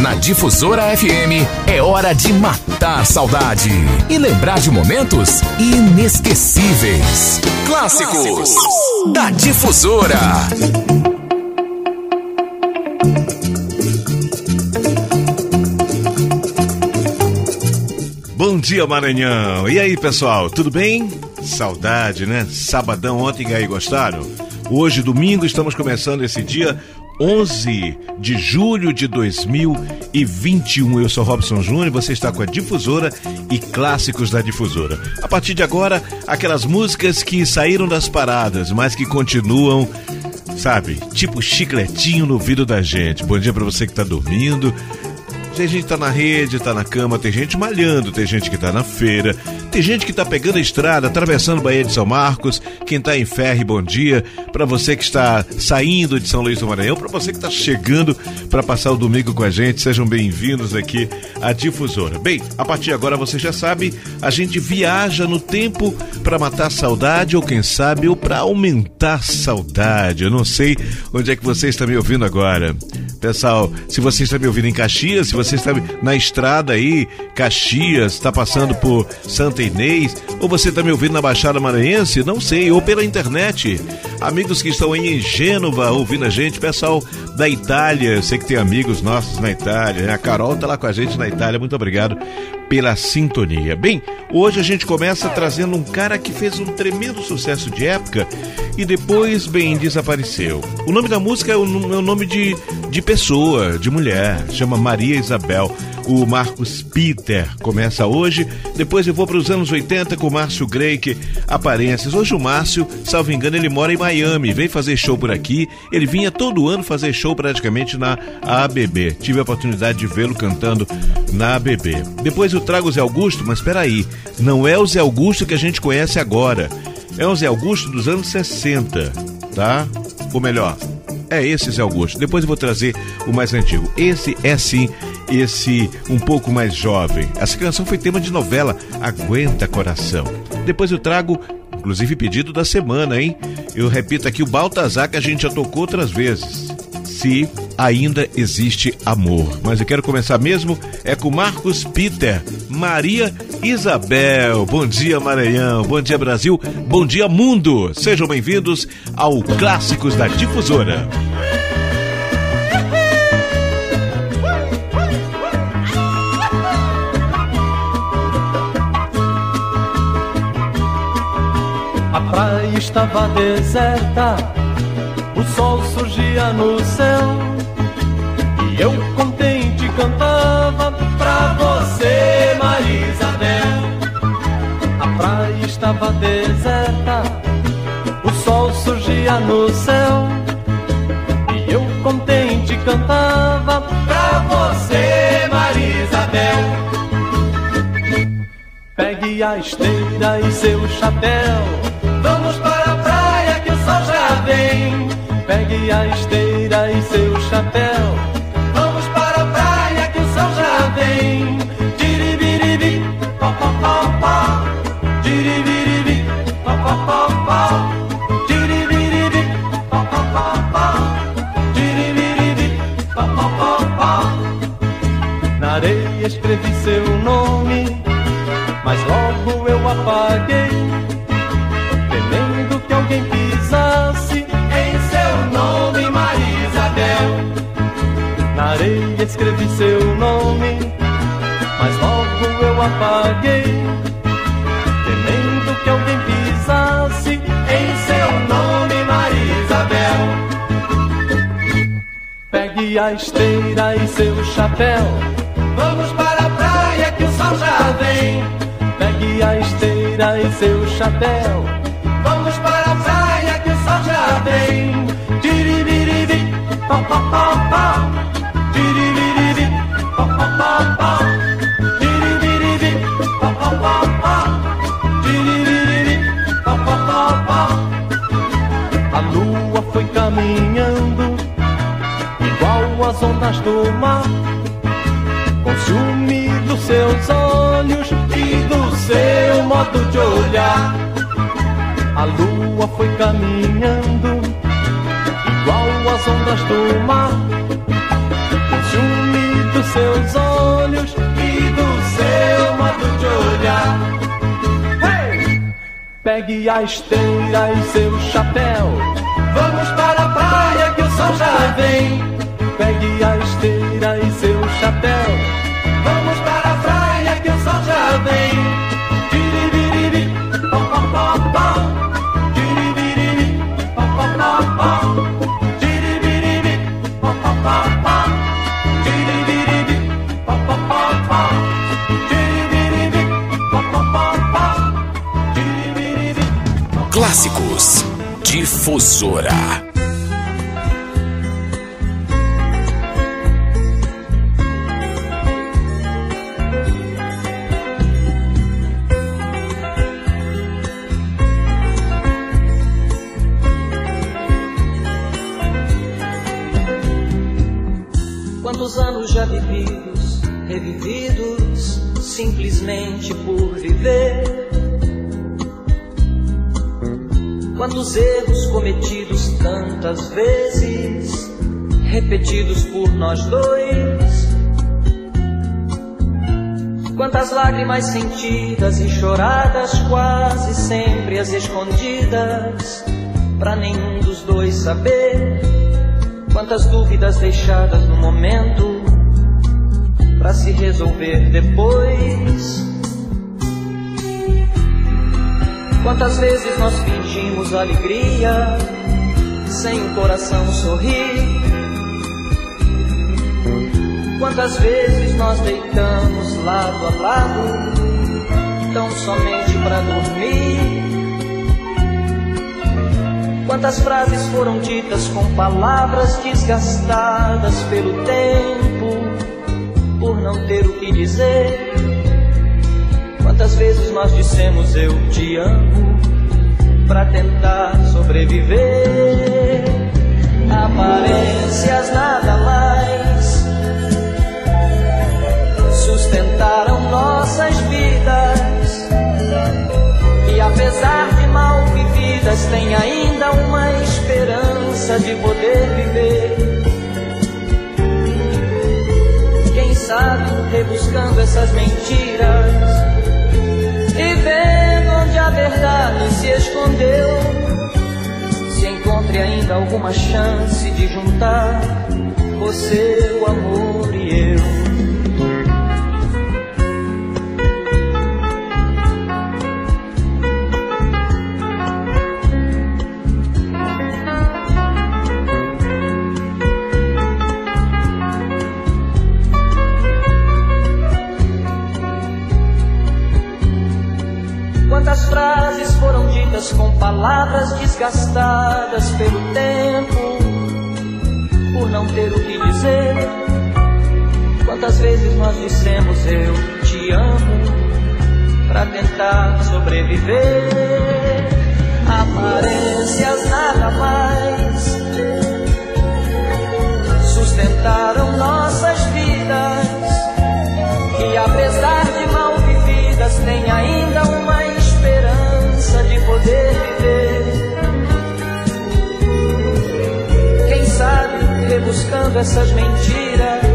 Na Difusora FM é hora de matar saudade e lembrar de momentos inesquecíveis. Clássicos da Difusora. Bom dia, Maranhão. E aí, pessoal, tudo bem? Saudade, né? Sabadão ontem aí gostaram? Hoje, domingo, estamos começando esse dia 11 de julho de 2021. Eu sou Robson Júnior, você está com a Difusora e clássicos da Difusora. A partir de agora, aquelas músicas que saíram das paradas, mas que continuam, sabe, tipo chicletinho no ouvido da gente. Bom dia para você que está dormindo. Tem gente que tá na rede, tá na cama, tem gente malhando, tem gente que tá na feira, tem gente que tá pegando a estrada, atravessando Bahia de São Marcos, quem tá em Ferre, bom dia. Para você que está saindo de São Luís do Maranhão, para você que está chegando para passar o domingo com a gente, sejam bem-vindos aqui à Difusora. Bem, a partir de agora você já sabe, a gente viaja no tempo para matar saudade ou quem sabe ou para aumentar saudade. Eu não sei onde é que você está me ouvindo agora. Pessoal, se você está me ouvindo em Caxias, se você está na estrada aí, Caxias, está passando por Santa Inês, ou você está me ouvindo na Baixada Maranhense, não sei, ou pela internet. Amigos que estão aí em Gênova ouvindo a gente, pessoal da Itália, eu sei que tem amigos nossos na Itália, né? a Carol está lá com a gente na Itália, muito obrigado pela sintonia. Bem, hoje a gente começa trazendo um cara que fez um tremendo sucesso de época e depois, bem, desapareceu. O nome da música é o, é o nome de, de pessoa, de mulher, chama Maria Isabel. O Marcos Peter começa hoje, depois eu vou para os anos 80 com o Márcio Greik, Aparências. Hoje o Márcio, salvo engano, ele mora em Miami, vem fazer show por aqui. Ele vinha todo ano fazer show praticamente na ABB. Tive a oportunidade de vê-lo cantando na ABB. Depois eu trago o Zé Augusto, mas espera aí, não é o Zé Augusto que a gente conhece agora. É o Zé Augusto dos anos 60, tá? Ou melhor, é esse Zé Augusto. Depois eu vou trazer o mais antigo. Esse é sim esse um pouco mais jovem. Essa canção foi tema de novela Aguenta Coração. Depois eu trago, inclusive pedido da semana, hein? Eu repito aqui o Baltazar que a gente já tocou outras vezes. Se ainda existe amor. Mas eu quero começar mesmo é com Marcos Peter, Maria Isabel. Bom dia, Maranhão. Bom dia, Brasil. Bom dia, mundo. Sejam bem-vindos ao Clássicos da Difusora. A praia estava deserta, o sol surgia no céu. E eu contente cantava pra você, Maria Isabel. A praia estava deserta, o sol surgia no céu. E eu contente cantava pra você, Maria Isabel. Pegue a esteira e seu chapéu. Vamos para a praia que o sol já vem. Pegue a esteira e seu chapéu. Eu apaguei, temendo que alguém pisasse em seu nome, Maria Isabel. Pegue a esteira e seu chapéu, vamos para a praia que o sol já vem. Pegue a esteira e seu chapéu. Vamos para a praia que o sol já vem. Tiribiribi, pó, pó, pó, caminhando, igual as ondas do mar. Dos seus olhos e do seu modo de olhar. A lua foi caminhando, igual as ondas do mar. Dos seus olhos e do seu modo de olhar. Hey! Pegue a esteira e seu chapéu. Sol já vem. Pegue a esteira e seu chapéu. Vamos para a praia que o sol já vem. Clássicos Difusora. Nós dois. Quantas lágrimas sentidas e choradas, quase sempre as escondidas, para nenhum dos dois saber. Quantas dúvidas deixadas no momento, para se resolver depois. Quantas vezes nós fingimos alegria sem o coração sorrir? Quantas vezes nós deitamos lado a lado, tão somente para dormir? Quantas frases foram ditas com palavras desgastadas pelo tempo, por não ter o que dizer? Quantas vezes nós dissemos eu te amo para tentar sobreviver? Aparências nada mais sustentaram nossas vidas e apesar de mal vividas tem ainda uma esperança de poder viver. Quem sabe rebuscando essas mentiras e vendo onde a verdade se escondeu, se encontre ainda alguma chance de juntar você, o amor e eu. Dissemos eu te amo para tentar sobreviver? Aparências nada mais sustentaram nossas vidas e apesar de mal vividas tem ainda uma de poder viver. Quem sabe rebuscando essas mentiras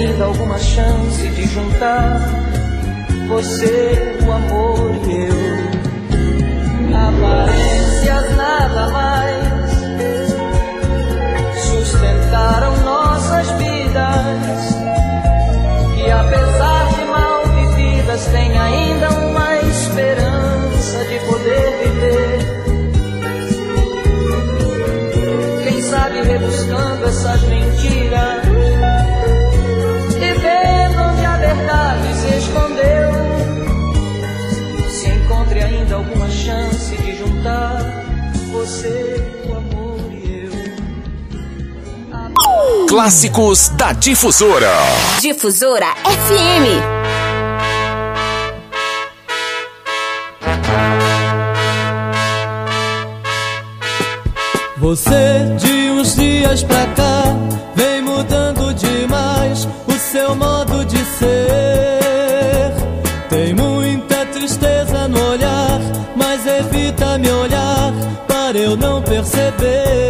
ainda alguma chance de juntar você, o amor e eu. Aparências nada mais sustentaram nossas vidas e apesar de mal vividas, tem ainda uma esperança de poder viver. Quem sabe rebuscando essas mentiras alguma chance de juntar você, o amor e eu. Clássicos da Difusora. Difusora FM. Você de uns dias pra cá vem mudando demais o seu modo de ser. Eu não perceber.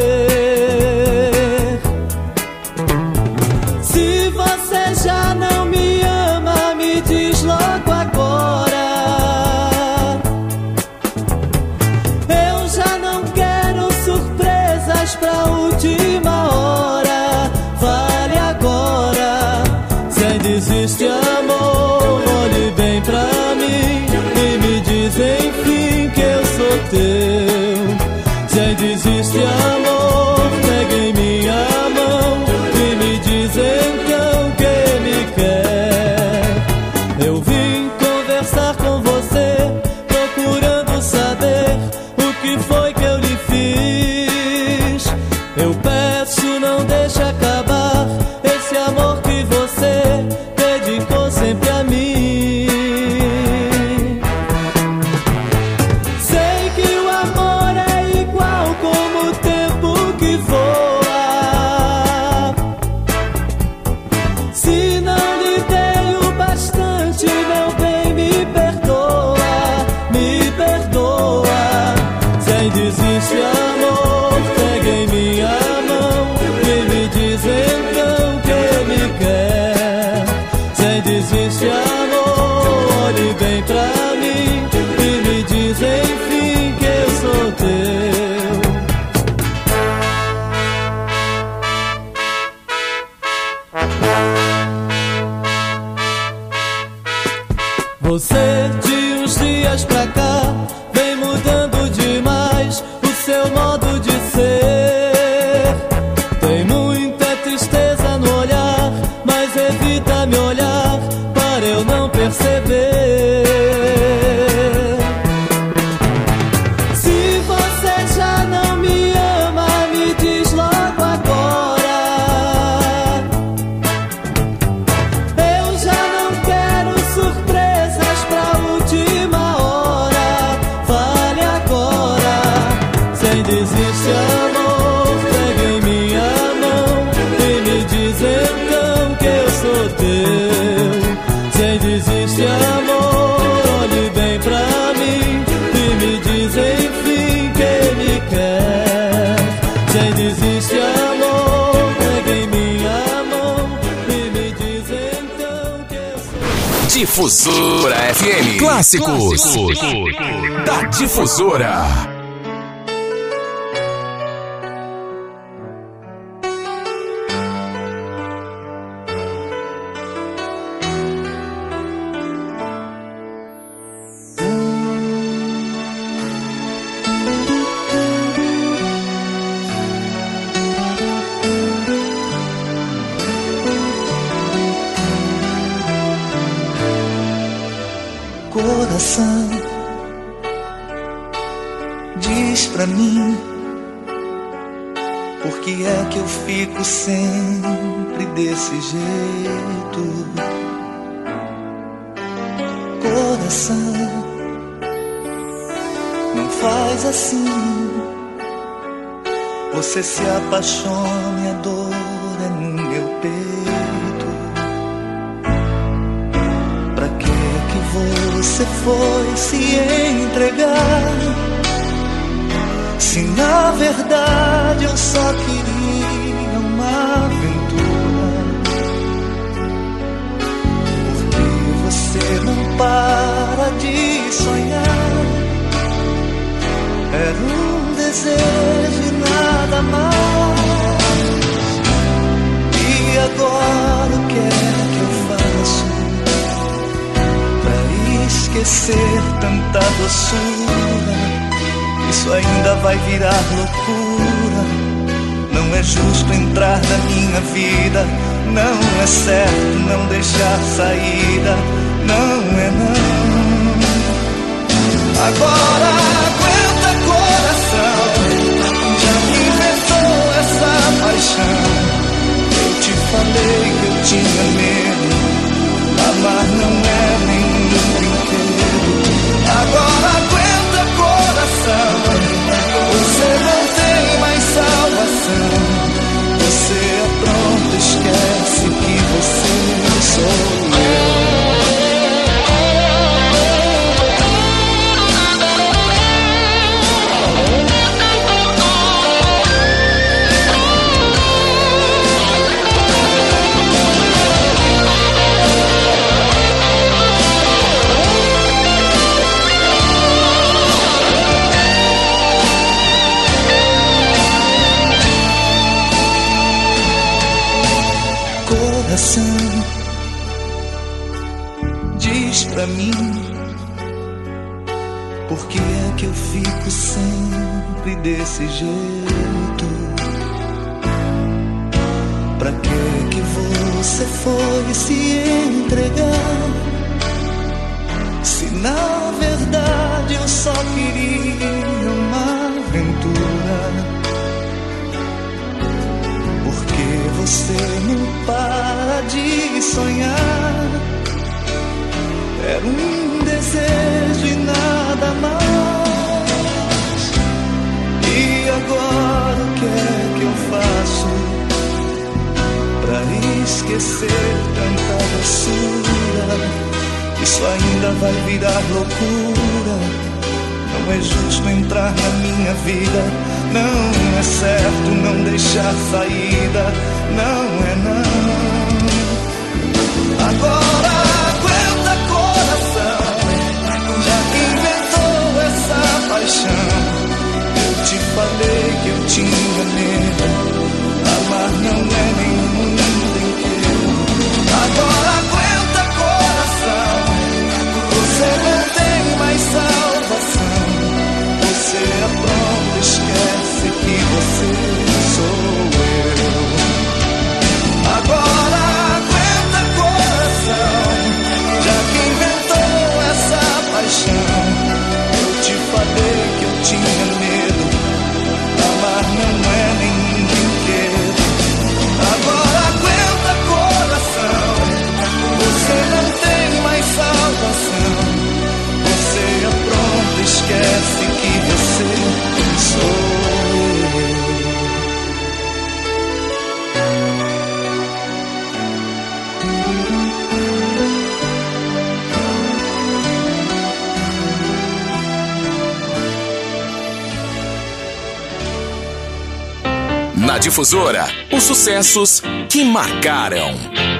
Difusora, os sucessos que marcaram.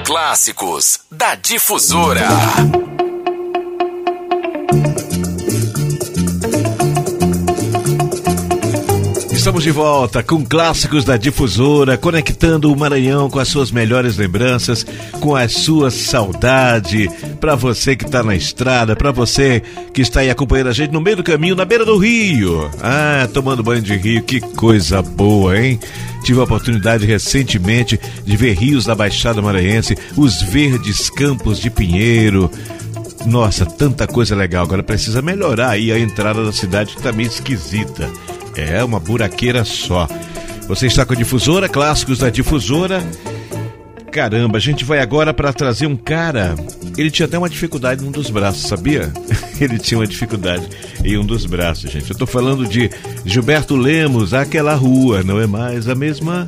Clássicos da Difusora. Estamos de volta com clássicos da difusora, conectando o Maranhão com as suas melhores lembranças, com a sua saudade. Para você que está na estrada, para você que está aí acompanhando a gente no meio do caminho, na beira do rio. Ah, tomando banho de rio, que coisa boa, hein? Tive a oportunidade recentemente de ver rios da Baixada Maranhense, os verdes campos de Pinheiro. Nossa, tanta coisa legal. Agora precisa melhorar aí a entrada da cidade que tá meio esquisita. É uma buraqueira só. Você está com a difusora, clássicos da difusora. Caramba, a gente vai agora para trazer um cara. Ele tinha até uma dificuldade num dos braços, sabia? Ele tinha uma dificuldade em um dos braços, gente. Eu tô falando de Gilberto Lemos, aquela rua, não é mais a mesma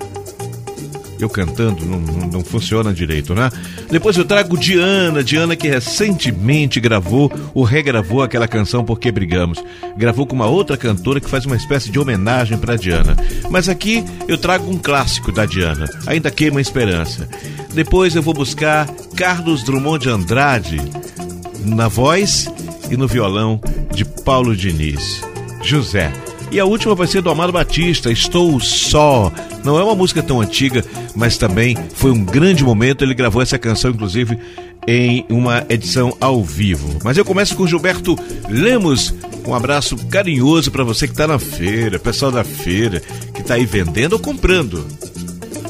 eu cantando não, não, não, funciona direito, né? Depois eu trago Diana, Diana que recentemente gravou ou regravou aquela canção Porque Brigamos. Gravou com uma outra cantora que faz uma espécie de homenagem para Diana. Mas aqui eu trago um clássico da Diana, Ainda Queima a Esperança. Depois eu vou buscar Carlos Drummond de Andrade na voz e no violão de Paulo Diniz. José. E a última vai ser do Amado Batista, Estou Só. Não é uma música tão antiga, mas também foi um grande momento. Ele gravou essa canção, inclusive, em uma edição ao vivo. Mas eu começo com Gilberto Lemos. Um abraço carinhoso para você que está na feira, pessoal da feira, que está aí vendendo ou comprando.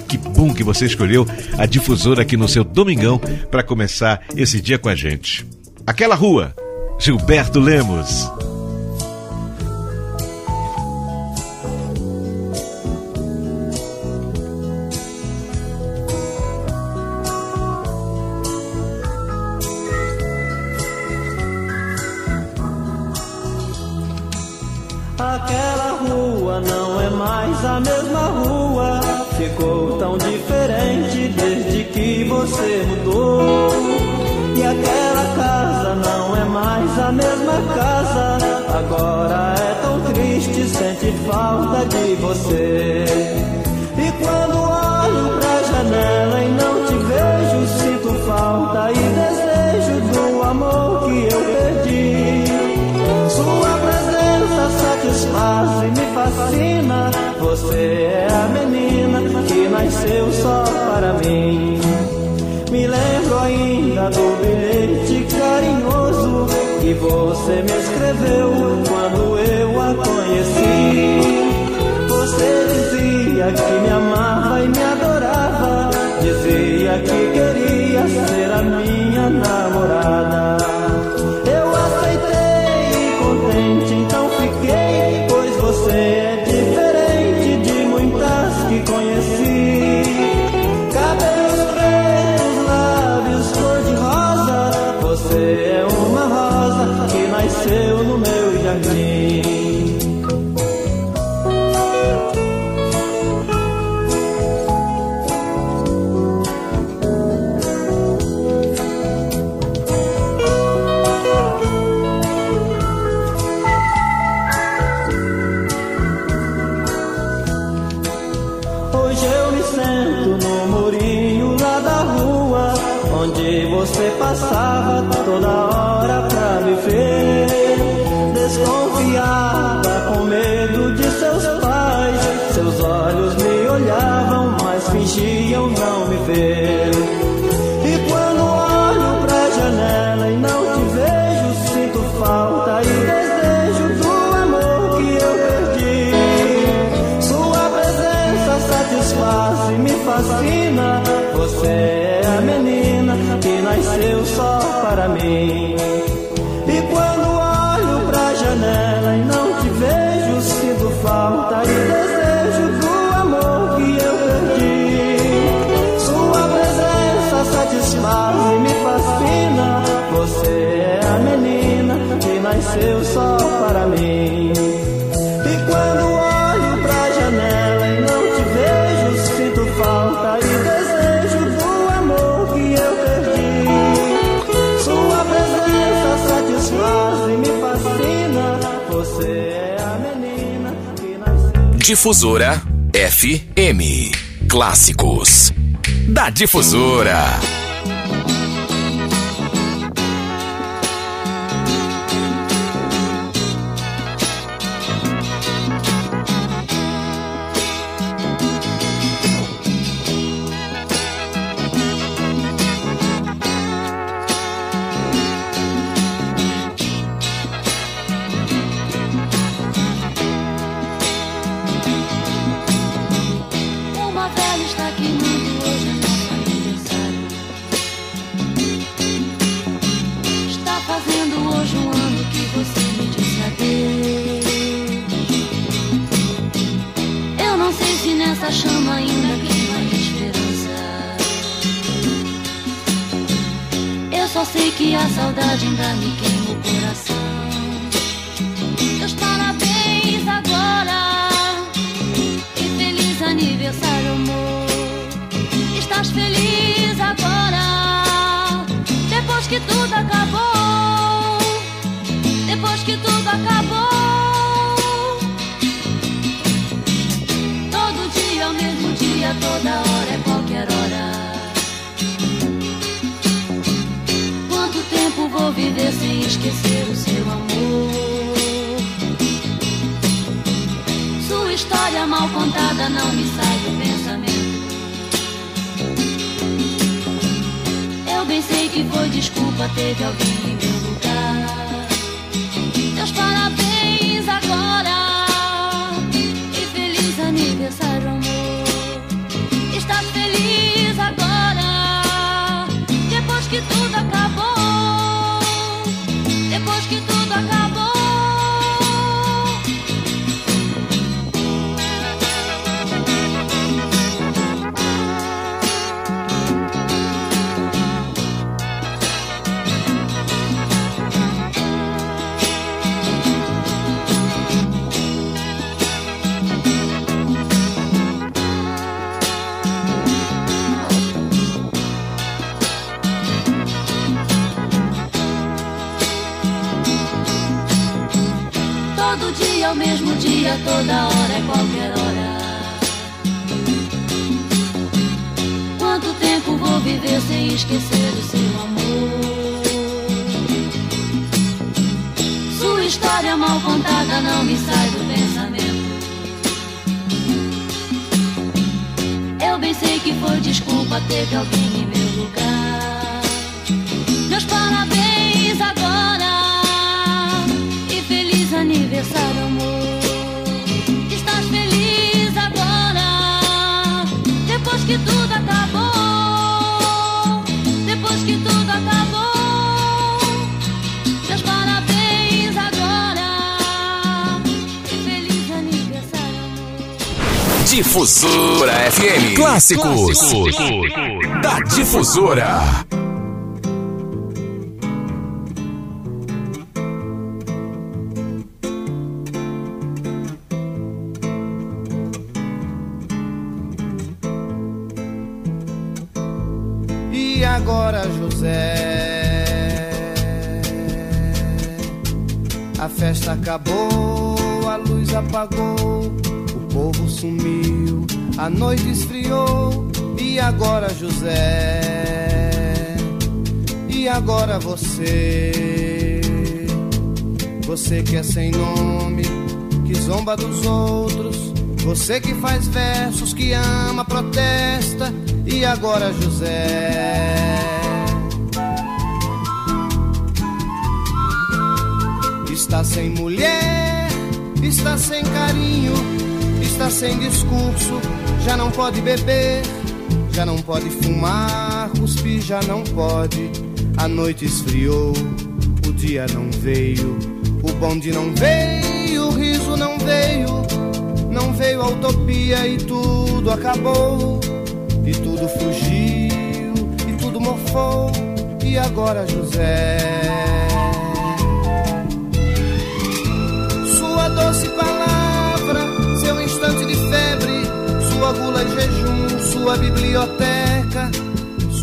Que bom que você escolheu a difusora aqui no seu domingão para começar esse dia com a gente. Aquela rua, Gilberto Lemos. seu sol para mim. E quando olho pra janela e não te vejo, sinto falta e desejo do amor que eu perdi. Sua presença satisfaz e me fascina. Você é a menina que nasceu. Difusora FM Clássicos da Difusora. FM. Clássicos. Da Difusora. E agora, José? A festa acabou, a luz apagou, o povo sumiu, a noite esfriou. E agora, José? E agora você? Você que é sem nome, que zomba dos outros. Você que faz versos, que ama, protesta. E agora, José? Está sem mulher, está sem carinho, está sem discurso, já não pode beber, já não pode fumar, cuspir já não pode. A noite esfriou, o dia não veio, o bonde não veio, o riso não veio, não veio a utopia e tudo acabou, e tudo fugiu, e tudo morfou, e agora José? Sua doce palavra, sua gula e jejum, sua biblioteca,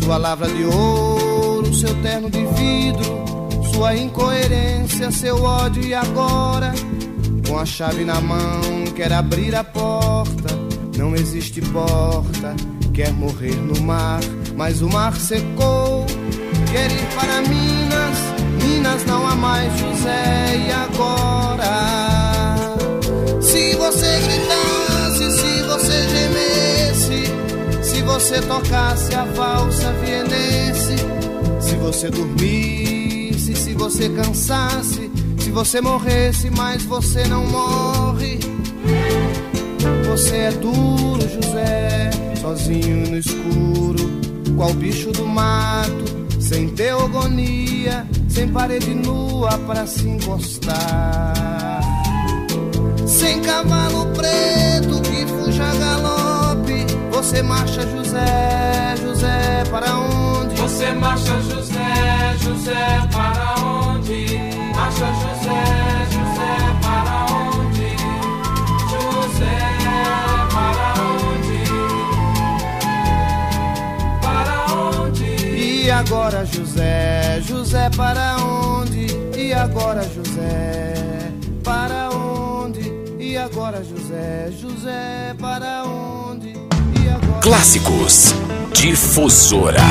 sua lavra de ouro, seu terno de vidro, sua incoerência, seu ódio. E agora, com a chave na mão, quer abrir a porta, não existe porta, quer morrer no mar, mas o mar secou, quer ir para Minas, Minas não há mais José. E agora? Se você gritasse, se você gemesse, se você tocasse a valsa vienense, se você dormisse, se você cansasse, se você morresse, mas você não morre. Você é duro, José, sozinho no escuro, qual bicho do mato, sem teogonia, sem parede nua pra se encostar. Sem cavalo preto que fuja galope, você marcha, José, José, para onde? Você marcha, José, José, para onde? Marcha, José, José, para onde? José, para onde? Para onde? E agora, José, José, para onde? E agora, José, para onde? E agora, José, José, para onde? Clássicos. Difusora.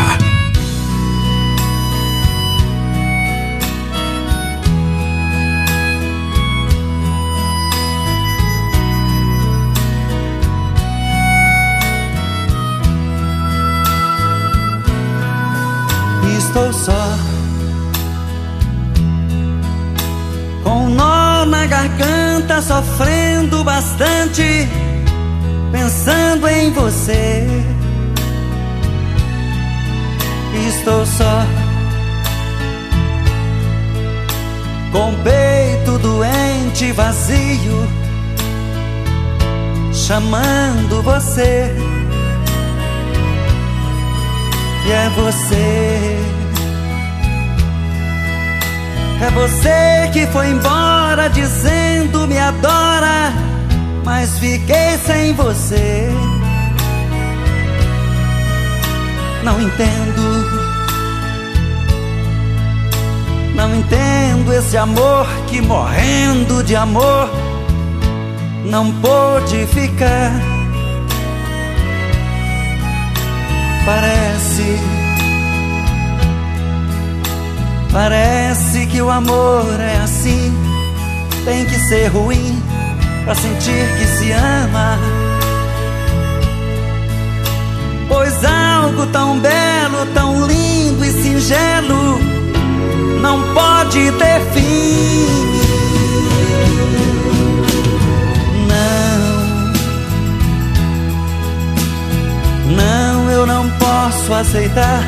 Estou só com um nó na garganta, sofrendo bastante, pensando em você. Estou só com peito doente, vazio, chamando você. E é você. É você que foi embora dizendo me adora, mas fiquei sem você. Não entendo. Não entendo esse amor que morrendo de amor não pôde ficar. Parece Parece que o amor é assim, tem que ser ruim pra sentir que se ama. Pois algo tão belo, tão lindo e singelo não pode ter fim. Não, não, eu não posso aceitar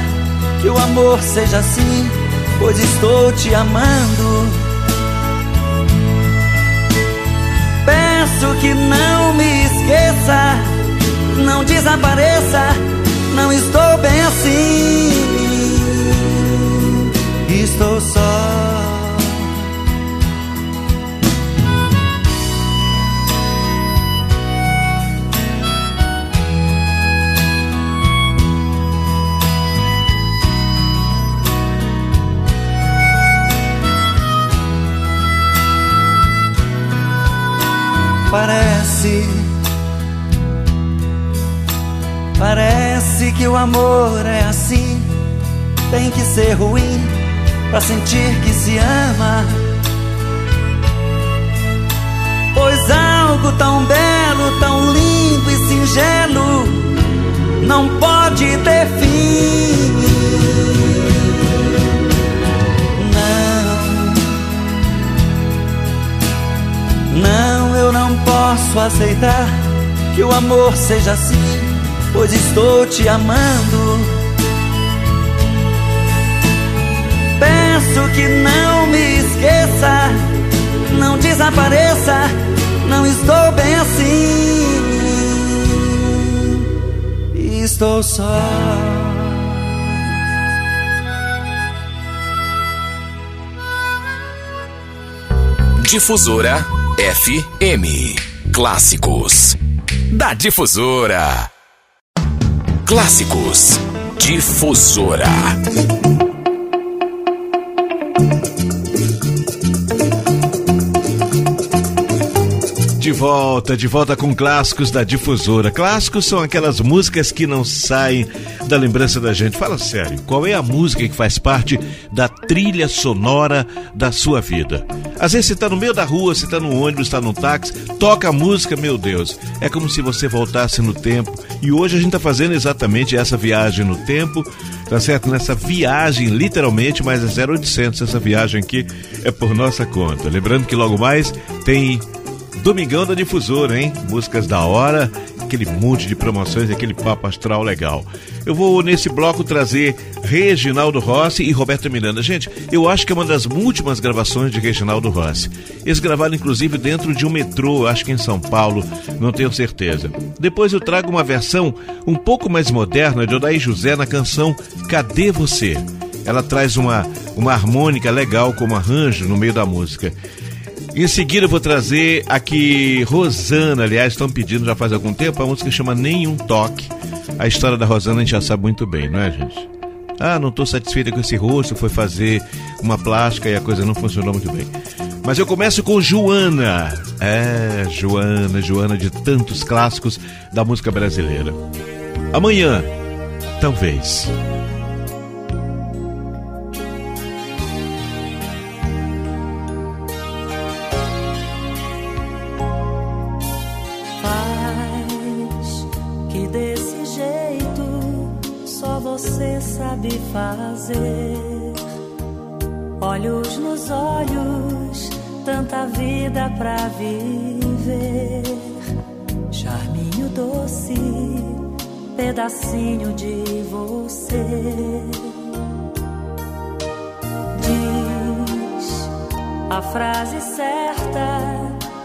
que o amor seja assim, pois estou te amando. Peço que não me esqueça, não desapareça, não estou bem assim. Estou só. Parece, parece que o amor é assim. Tem que ser ruim pra sentir que se ama. Pois algo tão belo, tão lindo e singelo não pode ter fim. Não, eu não posso aceitar que o amor seja assim, pois estou te amando. Peço que não me esqueça, não desapareça, não estou bem assim. Estou só. Difusora FM. Clássicos. Da Difusora. Clássicos. Difusora. De volta, de volta com clássicos da difusora. Clássicos são aquelas músicas que não saem da lembrança da gente. Fala sério, qual é a música que faz parte da trilha sonora da sua vida? Às vezes você está no meio da rua, você está no ônibus, está no táxi, toca a música, meu Deus, é como se você voltasse no tempo. E hoje a gente está fazendo exatamente essa viagem no tempo, tá certo? Nessa viagem, literalmente, mas é 0800 essa viagem aqui é por nossa conta. Lembrando que logo mais tem Domingão da Difusora, hein? Músicas da hora, aquele monte de promoções, aquele papo astral legal. Eu vou nesse bloco trazer Reginaldo Rossi e Roberto Miranda. Gente, eu acho que é uma das últimas gravações de Reginaldo Rossi. Eles gravaram inclusive dentro de um metrô, acho que em São Paulo, não tenho certeza. Depois eu trago uma versão um pouco mais moderna de Odaí José na canção Cadê Você? Ela traz uma, uma harmônica legal como arranjo no meio da música. Em seguida eu vou trazer aqui Rosana, aliás, estão pedindo já faz algum tempo, a música chama Nenhum Toque. A história da Rosana a gente já sabe muito bem, não é, gente? Ah, não estou satisfeita com esse rosto, foi fazer uma plástica e a coisa não funcionou muito bem. Mas eu começo com Joana. É, Joana, Joana de tantos clássicos da música brasileira. Amanhã, talvez. Fazer. Olhos nos olhos, tanta vida pra viver. Charminho doce, pedacinho de você. Diz a frase certa,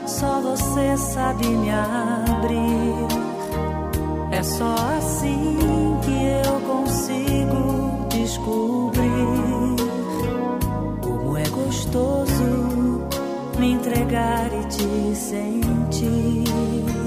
só você sabe me abrir. É só assim que eu consigo descobrir como é gostoso me entregar e te sentir.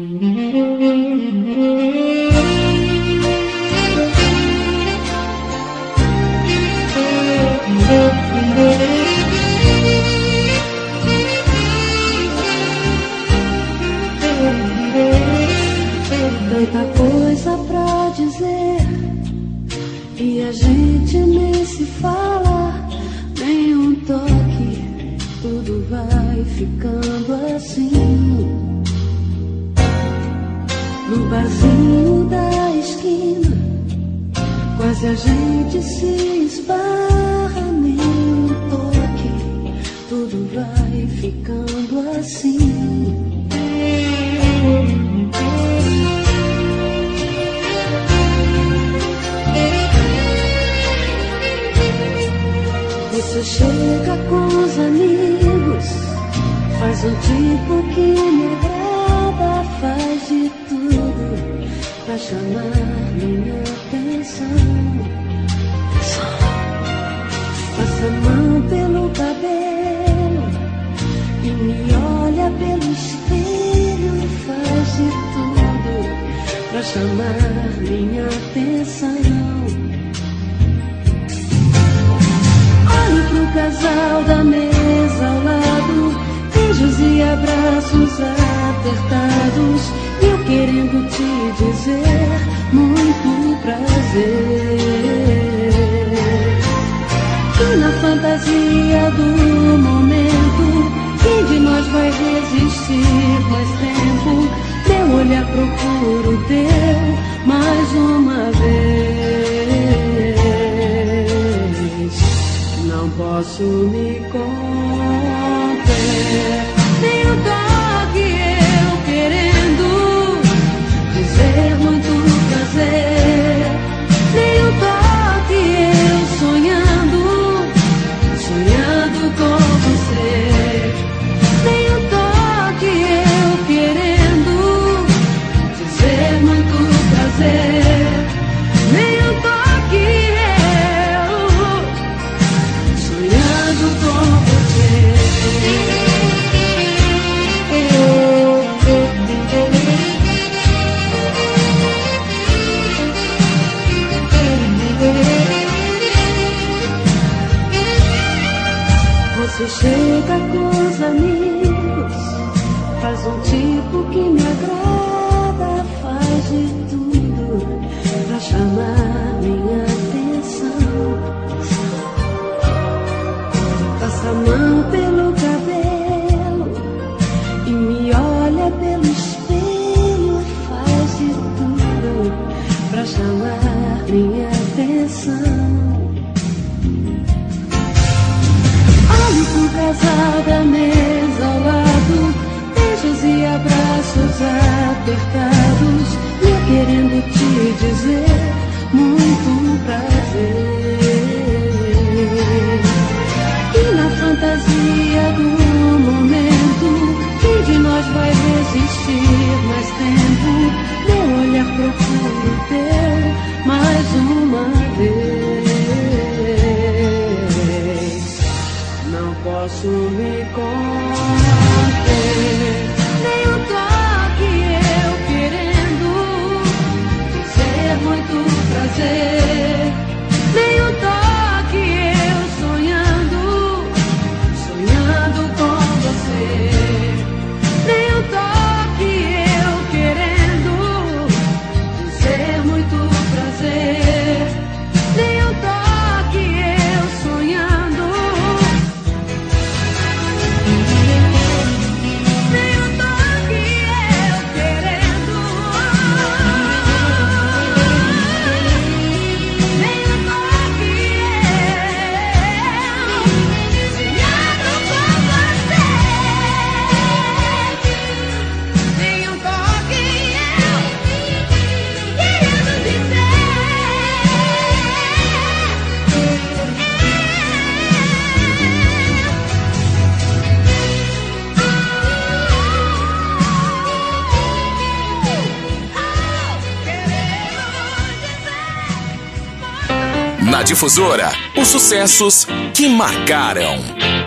Difusora, os sucessos que marcaram.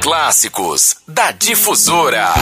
Clássicos da Difusora.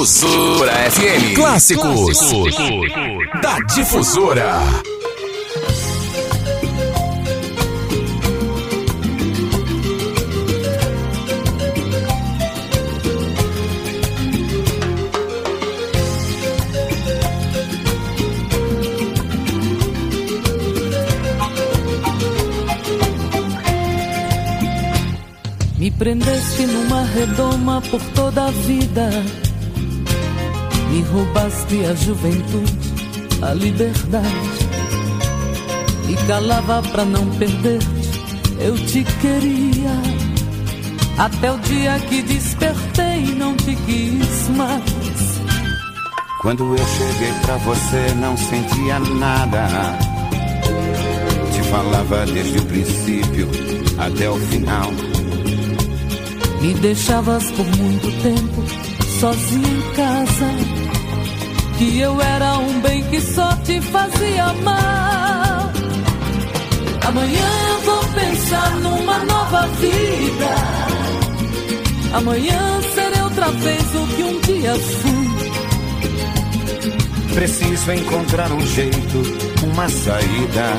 Difusora FM. Clássicos. Da Difusora. Me prendeste numa redoma por toda a vida. Roubaste a juventude, a liberdade. Me calava pra não perder-te, eu te queria. Até o dia que despertei e não te quis mais. Quando eu cheguei pra você não sentia nada. Te falava desde o princípio até o final. Me deixavas por muito tempo sozinha em casa. Que eu era um bem que só te fazia mal. Amanhã vou pensar numa nova vida. Amanhã serei outra vez o que um dia fui. Preciso encontrar um jeito, uma saída.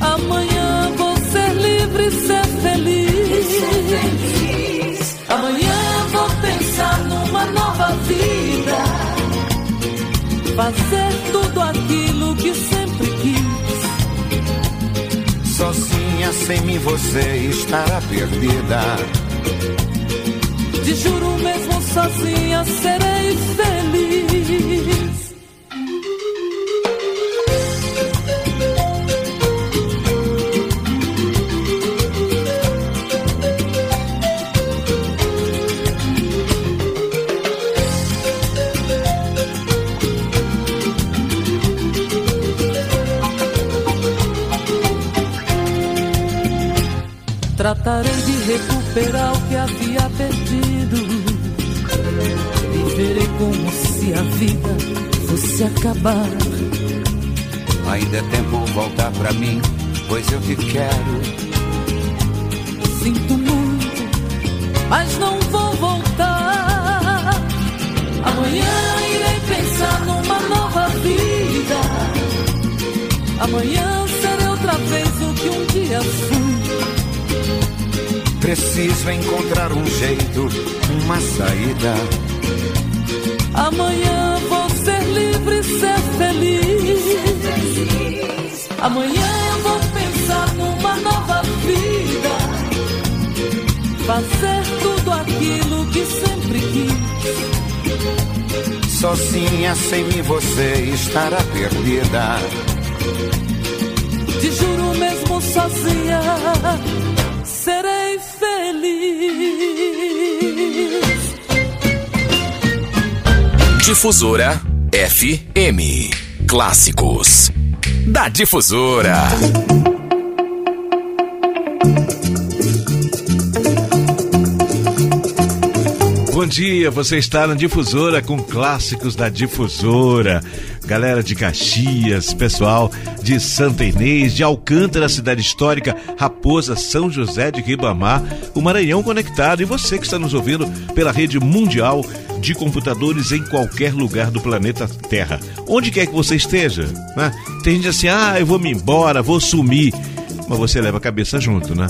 Amanhã vou ser livre e ser feliz. Amanhã vou pensar numa fazer tudo aquilo que sempre quis. Sozinha, sem mim, você estará perdida. Te juro mesmo sozinha serei feliz. Tratarei de recuperar o que havia perdido. Viverei como se a vida fosse acabar. Ainda é tempo voltar pra mim, pois eu te quero. Sinto muito, mas não vou voltar. Amanhã irei pensar numa nova vida. Amanhã serei outra vez o que um dia fui. Preciso encontrar um jeito, uma saída. Amanhã vou ser livre e ser feliz. Amanhã eu vou pensar numa nova vida. Fazer tudo aquilo que sempre quis. Sozinha, sem mim, você estará perdida. Te juro mesmo sozinha, Difusora FM. Clássicos da Difusora. Bom dia, você está na Difusora com clássicos da Difusora. Galera de Caxias, pessoal de Santa Inês, de Alcântara, cidade histórica, Raposa, São José de Ribamar, o Maranhão conectado e você que está nos ouvindo pela rede mundial de computadores em qualquer lugar do planeta Terra. Onde quer que você esteja, né? Tem gente assim, ah, eu vou me embora, vou sumir. Mas você leva a cabeça junto, né?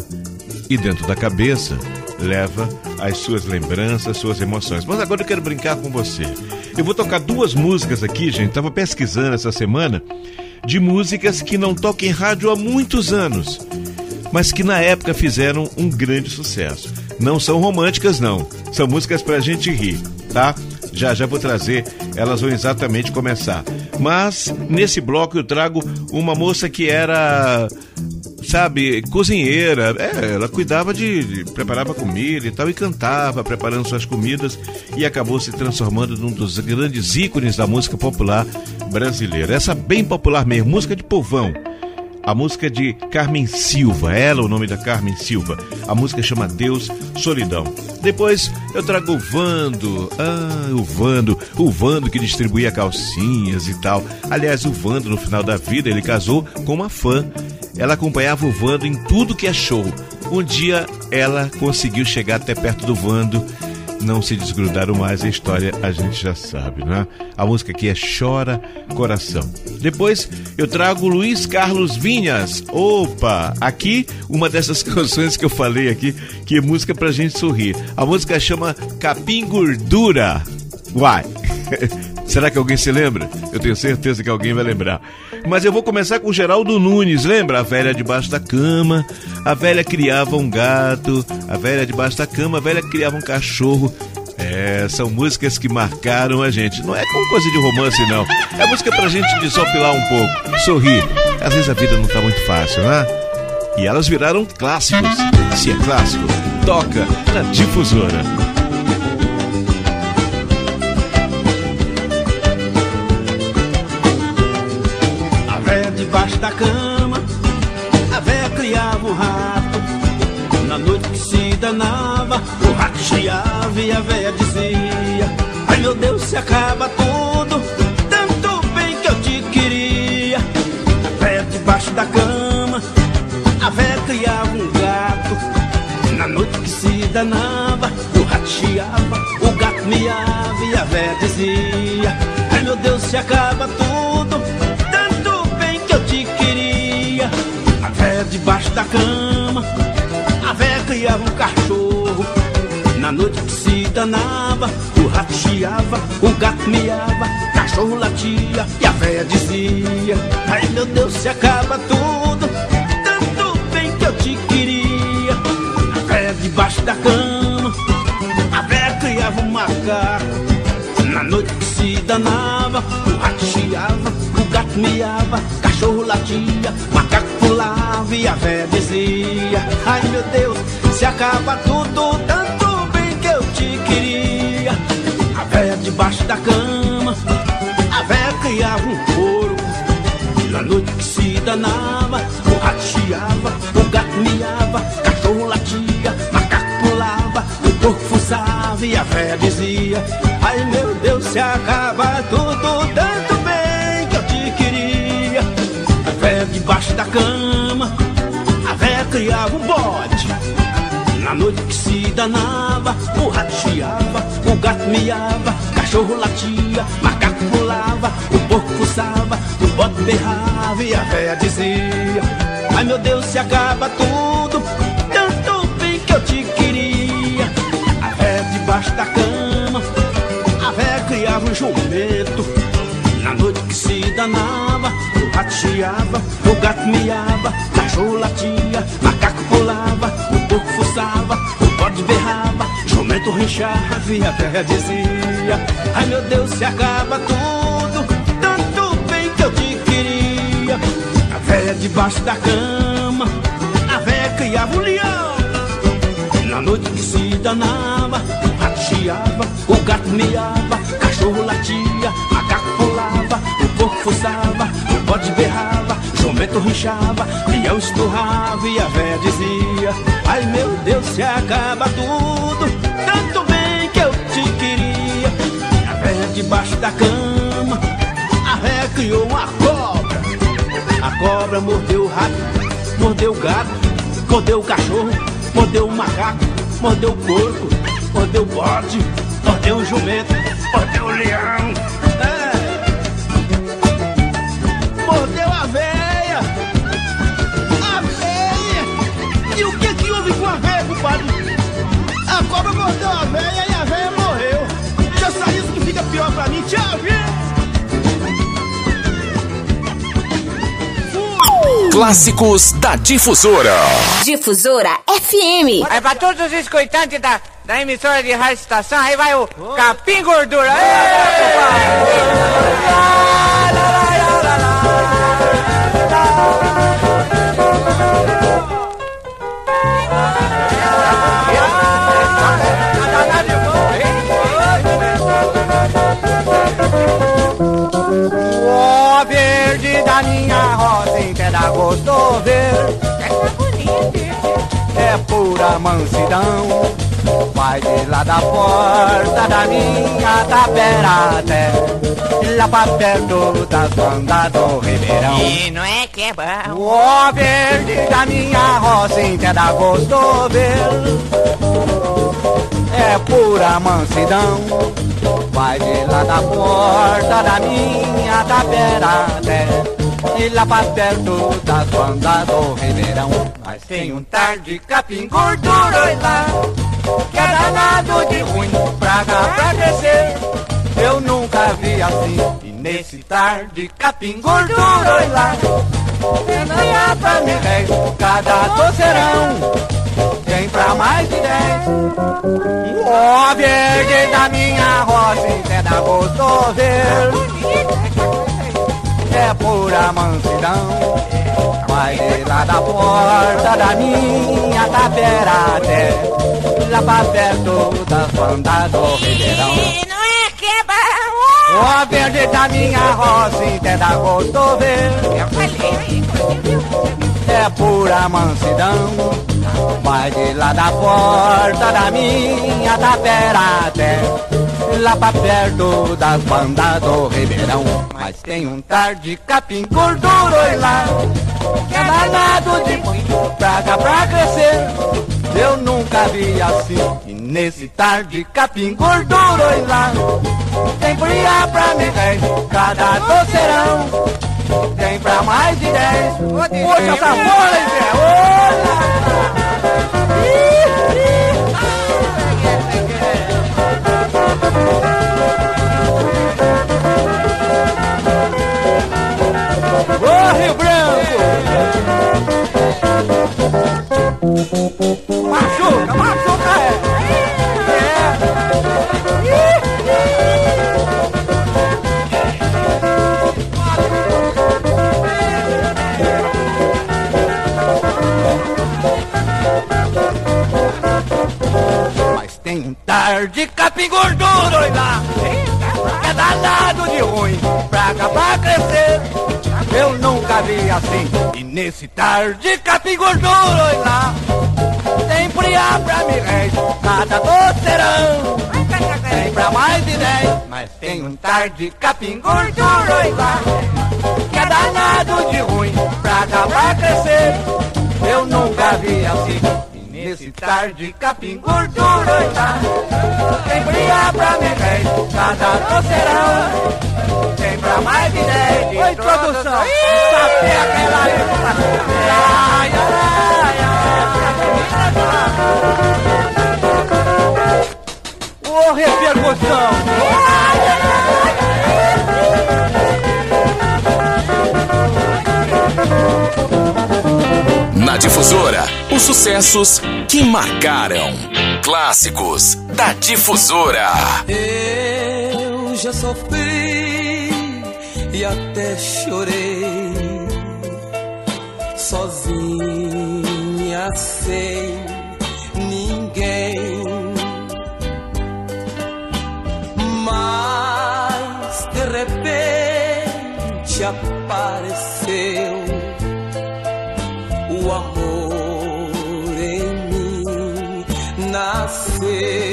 E dentro da cabeça leva as suas lembranças, suas emoções. Mas agora eu quero brincar com você. Eu vou tocar duas músicas aqui, gente. Tava pesquisando essa semana de músicas que não tocam em rádio há muitos anos, mas que na época fizeram um grande sucesso. Não são românticas, não. São músicas pra gente rir, tá? Já já vou trazer, elas vão exatamente começar. Mas nesse bloco eu trago uma moça que era sabe, cozinheira. É, ela cuidava de, de, preparava comida e tal e cantava preparando suas comidas e acabou se transformando num dos grandes ícones da música popular brasileira. Essa bem popular mesmo, música de povão. A música de Carmen Silva, ela é o nome da Carmen Silva. A música chama Deus Solidão. Depois eu trago o Vando, ah, o Vando, o Vando que distribuía calcinhas e tal. Aliás, o Vando no final da vida ele casou com uma fã ela acompanhava o Vando em tudo que é show. Um dia ela conseguiu chegar até perto do Vando, não se desgrudaram mais, a história a gente já sabe, né? A música aqui é Chora Coração. Depois eu trago Luiz Carlos Vinhas. Opa, aqui uma dessas canções que eu falei aqui, que é música pra gente sorrir. A música chama Capim Gordura. Uai! Será que alguém se lembra? Eu tenho certeza que alguém vai lembrar. Mas eu vou começar com Geraldo Nunes, lembra? A velha debaixo da cama, a velha criava um gato, a velha debaixo da cama, a velha criava um cachorro. É, são músicas que marcaram a gente. Não é com coisa de romance, não. É música pra gente desopilar um pouco, sorrir. Às vezes a vida não tá muito fácil, né? E elas viraram clássicos. Se é clássico, toca na difusora. A véia dizia: Ai meu Deus, se acaba tudo, tanto bem que eu te queria. A véia debaixo da cama, a véia criava um gato. Na noite que se danava, o rato o gato miava e a véia dizia: Ai meu Deus, se acaba tudo debaixo da cama, a véia criava um cachorro. Noite se danava, o rato chiava, o gato miava, cachorro latia e a véia dizia: Ai meu Deus, se acaba tudo, tanto bem que eu te queria. A véia debaixo da cama, a véia criava um macaco. Na noite se danava, o rato chiava, o gato miava, cachorro latia, macaco pulava e a véia dizia: Ai meu Deus, se acaba tudo, tanto queria. A véia debaixo da cama, a véia criava um porco. Na noite que se danava, o rato chiava, o gato miava, cachorro latia, macaco pulava, o porco fuçava e a véia dizia: Ai meu Deus, se acaba tudo, tanto bem que eu te queria. A véia debaixo da cama, a véia criava um bode. Noite que se danava, o rato chiava, o gato miava, cachorro latia, macaco pulava, o porco fuçava, o bode berrava e a véia dizia: Ai meu Deus, se acaba tudo, tanto bem que eu te queria. A véia debaixo da cama, a véia criava um jumento. Na noite que se danava, o rato chiava, o gato miava, jumento rinchava e a véia dizia: Ai meu Deus, se acaba tudo, tanto bem que eu te queria. A véia debaixo da cama, a véia criava um leão. Na noite que se danava, o rato chiava, o gato miava, cachorro latia, macaco pulava, o porco fuçava, o bode berrava, jumento rinchava, leão esturrava e a véia dizia: Ai meu Deus, se acaba tudo, debaixo da cama, a véia criou uma cobra. A cobra mordeu o rato, mordeu o gato, mordeu o cachorro, mordeu o macaco, mordeu o porco, mordeu o bode, mordeu o jumento, mordeu o leão. É. Mordeu a véia! A véia! E o que que houve com a véia, compadre? Pior pra mim. Tchau, viu? Clássicos da Difusora. Difusora FM. É pra todos os escutantes da, da emissora de rádio estação, aí vai o Capim Gordura. Ê, Ó da minha rosa inteira gostou ver É pura mansidão. Vai de lá da porta da minha tapera até Lá pra perto das bandas do Ribeirão. E não é que é bom. Ó verde da minha rosa inteira gostou ver É pura mansidão. Vai de lá da porta da minha tapera até E lá pra perto das bandas do Ribeirão Mas tem um tal de capim gordura lá Que é danado de ruim pra cá pra crescer. Eu nunca vi assim E nesse tal de capim gordura lá Tem pra me rei cada doceirão. Tem pra mais de dez. Ó verde da minha roça Entenda gostou ver É pura mansidão Vai de lá da porta da minha tapera até Lá pra perto das bandas do Ribeirão E não é que é bom. Ó verde da minha roça Entenda gostou ver Eu falei, é pura mansidão. Vai de lá da porta da minha tapera até lá pra perto das bandas do Ribeirão. Mas tem um tar de capim gordura oi lá, que é danado de muito pra cá pra crescer. Eu nunca vi assim, e nesse tar de capim gordura oi lá, tem fria pra me ver, cada doceirão. Tem pra mais de dez Puxa essa hein, Zé? Olha! Música tarde capim gordura, olha lá. É danado de ruim, pra acabar crescer. Eu nunca vi assim. E nesse tarde capim gordura, olha lá. Tem priá pra me rei, nada docerão. Tem pra mais de dez, mas tem um tarde capim gordura, lá. Que é danado de ruim, pra acabar crescer. Eu nunca vi assim. E nesse tarde capim gordura, tá? Tem brilha pra me rei, cada docerão. Tem pra mais de dez de Oi, produção. Sapé aquela ai, Ô, repercussão! Na difusora, os sucessos que marcaram. Clássicos da difusora. Eu já sofri e até chorei sozinha sem ninguém. Mas de repente apareceu o amor nasceu.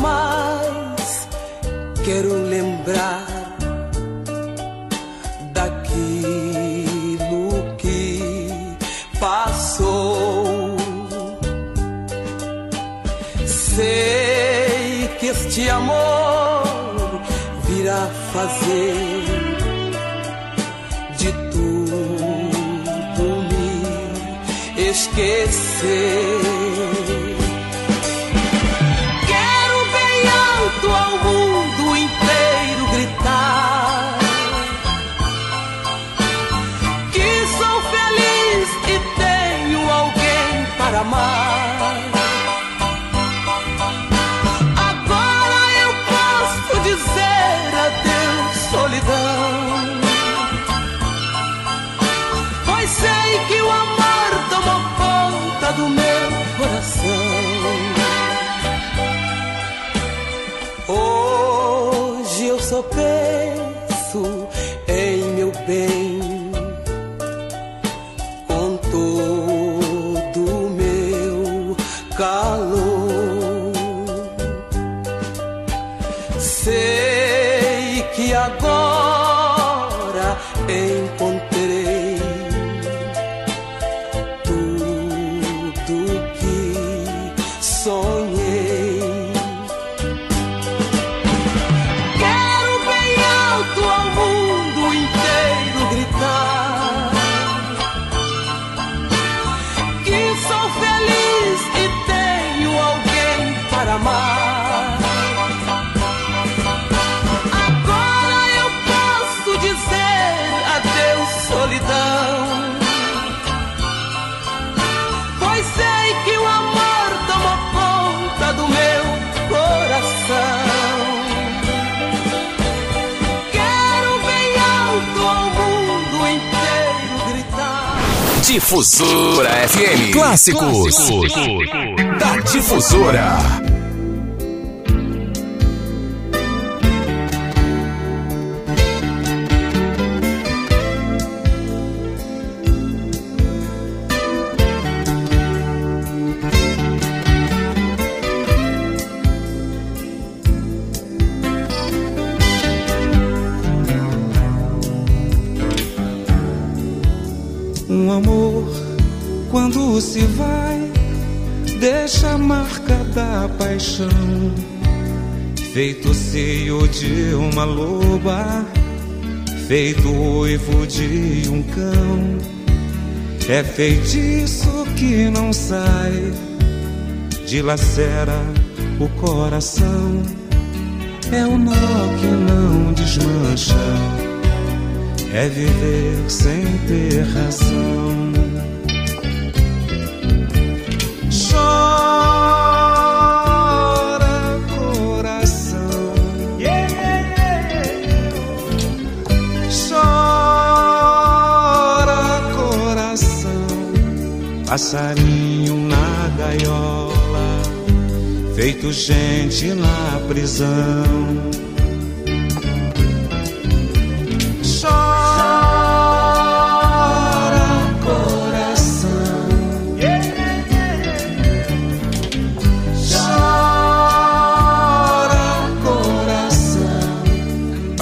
Mais quero lembrar daquilo que passou. Sei que este amor virá fazer de tudo me esquecer. Difusora FM. Clássicos, da difusora. Um amor, quando se vai, deixa a marca da paixão. Feito seio de uma loba, feito oivo de um cão. É feitiço que não sai, dilacera o coração. É o nó que não desmancha, é viver sem ter razão. Chora, coração. Chora, coração. Passarinho na gaiola, feito gente na prisão.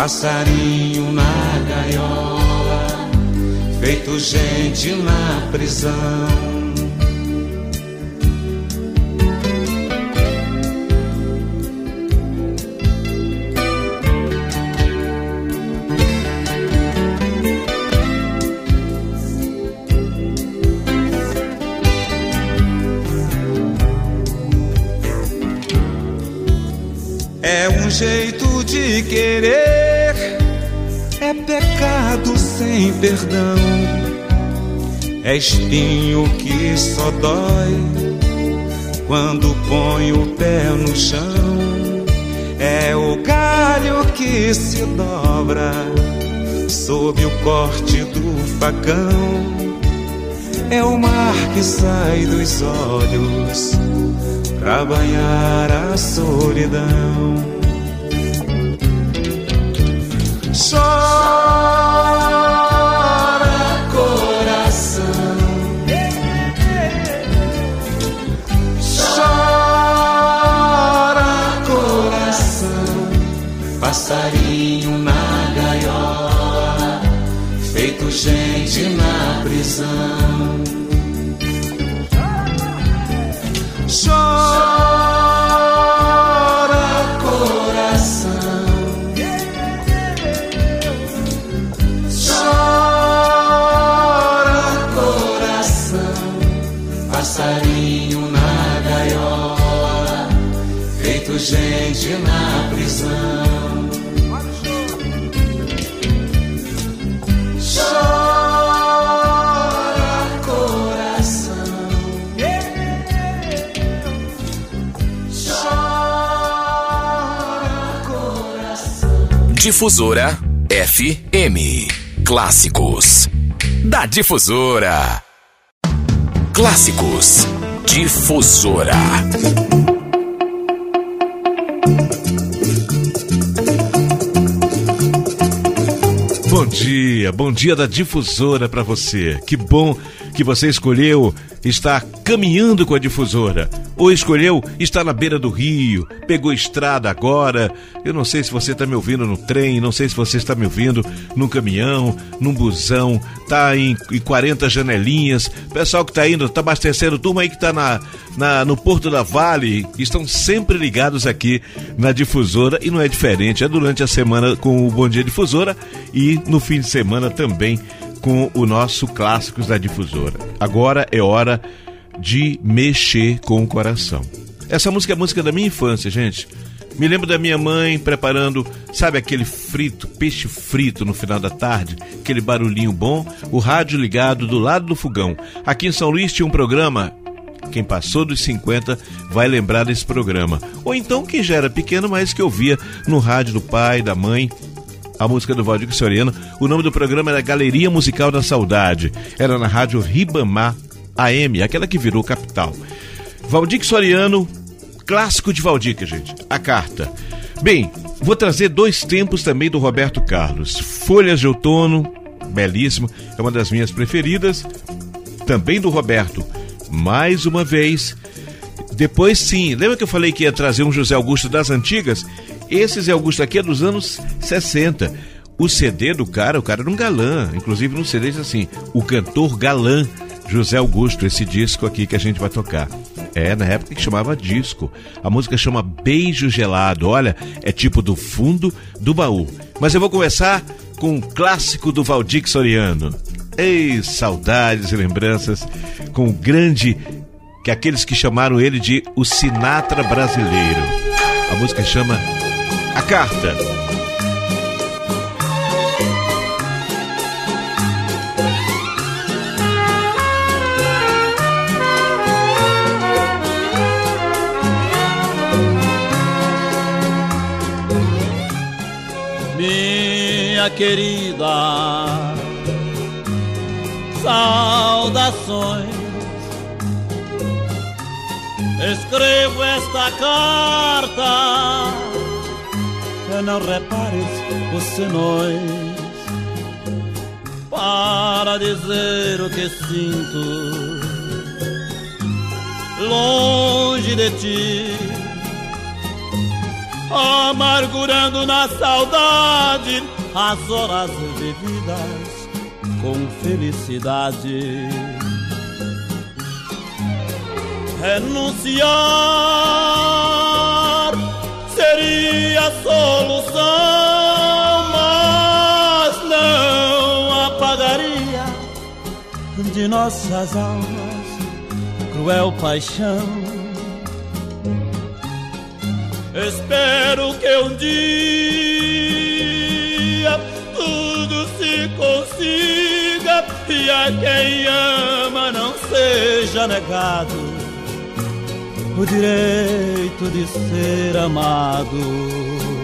Passarinho na gaiola, feito gente na prisão. Sem perdão. É espinho que só dói quando põe o pé no chão. É o galho que se dobra sob o corte do facão. É o mar que sai dos olhos pra banhar a solidão. Difusora FM. Clássicos. Da Difusora. Clássicos. Difusora. Bom dia, bom dia da difusora para você. Que bom que você escolheu estar caminhando com a difusora. Ou escolheu estar na beira do rio, pegou estrada agora. Eu não sei se você está me ouvindo no trem, não sei se você está me ouvindo num caminhão, num busão, tá em, em 40 janelinhas. Pessoal que tá indo, tá abastecendo, turma aí que tá na, na, no Porto da Vale, estão sempre ligados aqui na difusora e não é diferente. É durante a semana com o Bom Dia Difusora e no fim de semana também com o nosso Clássicos da Difusora. Agora é hora de mexer com o coração. Essa música é a música da minha infância, gente. Me lembro da minha mãe preparando, sabe aquele frito, peixe frito no final da tarde, aquele barulhinho bom, o rádio ligado do lado do fogão. Aqui em São Luís tinha um programa quem passou dos 50 vai lembrar desse programa. Ou então quem já era pequeno, mas que ouvia no rádio do pai, da mãe, a música do Valdir Soriano. O nome do programa era Galeria Musical da Saudade. Era na rádio Ribamar AM, aquela que virou capital. Valdir Soriano, clássico de Valdir, gente. A carta. Bem, vou trazer dois tempos também do Roberto Carlos. Folhas de Outono, belíssimo, é uma das minhas preferidas. Também do Roberto. Mais uma vez. Depois sim, lembra que eu falei que ia trazer um José Augusto das antigas? Esse Zé Augusto aqui é dos anos 60. O CD do cara, o cara era um galã. Inclusive no CD diz assim: o cantor galã José Augusto, esse disco aqui que a gente vai tocar. É, na época que chamava disco. A música chama Beijo Gelado. Olha, é tipo do fundo do baú. Mas eu vou começar com um clássico do Valdir Soriano. Ei, saudades e lembranças com o grande que aqueles que chamaram ele de o Sinatra brasileiro. A música chama A Carta. Minha querida, saudações. Escrevo esta carta não repares os senões para dizer o que sinto longe de ti, amargurando na saudade as horas vividas com felicidade. Renunciar seria a solução, mas não apagaria de nossas almas cruel paixão. Espero que um dia tudo se consiga e a quem ama não seja negado o direito de ser amado.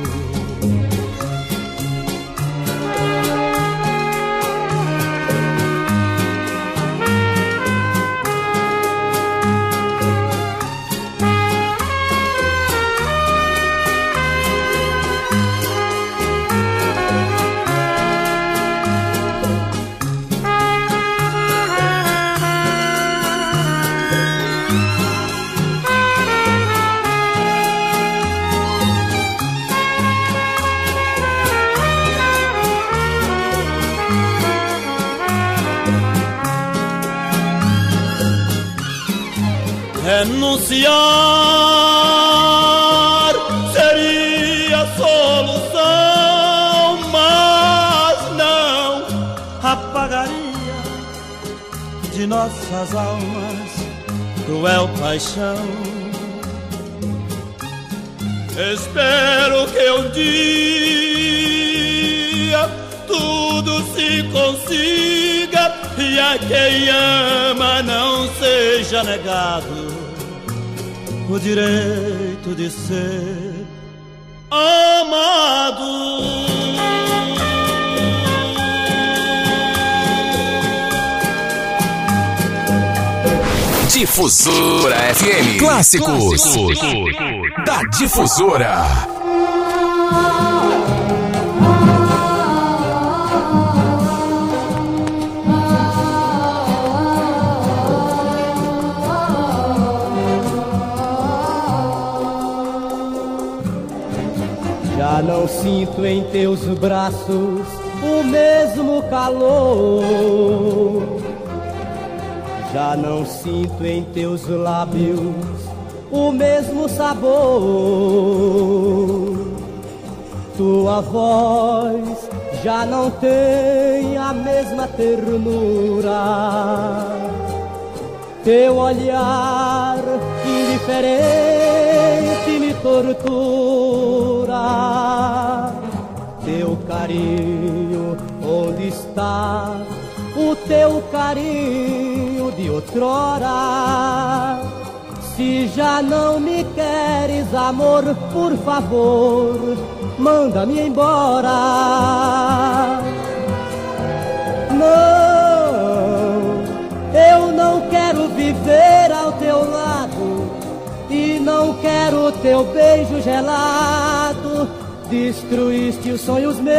Nossas almas cruel paixão. Espero que um dia tudo se consiga e a quem ama não seja negado o direito de ser Difusora FM. Clássicos. Da Difusora. Já não sinto em teus braços o mesmo calor. Já não sinto em teus lábios o mesmo sabor. Tua voz já não tem a mesma ternura. Teu olhar indiferente me tortura. Teu carinho, onde está o teu carinho de outrora? Se já não me queres, amor, por favor, manda-me embora. Não, eu não quero viver ao teu lado e não quero teu beijo gelado. Destruíste os sonhos meus.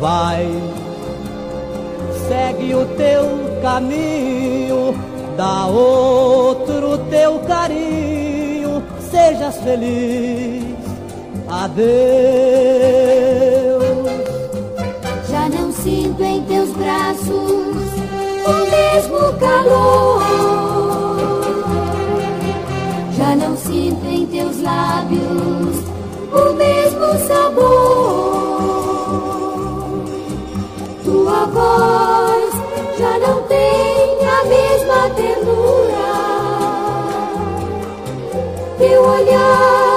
Vai, segue o teu caminho, dá outro teu carinho, sejas feliz. Adeus. Já não sinto em teus braços o mesmo calor. Já não sinto em teus lábios o mesmo sabor. voz já não tem a mesma ternura. Teu olhar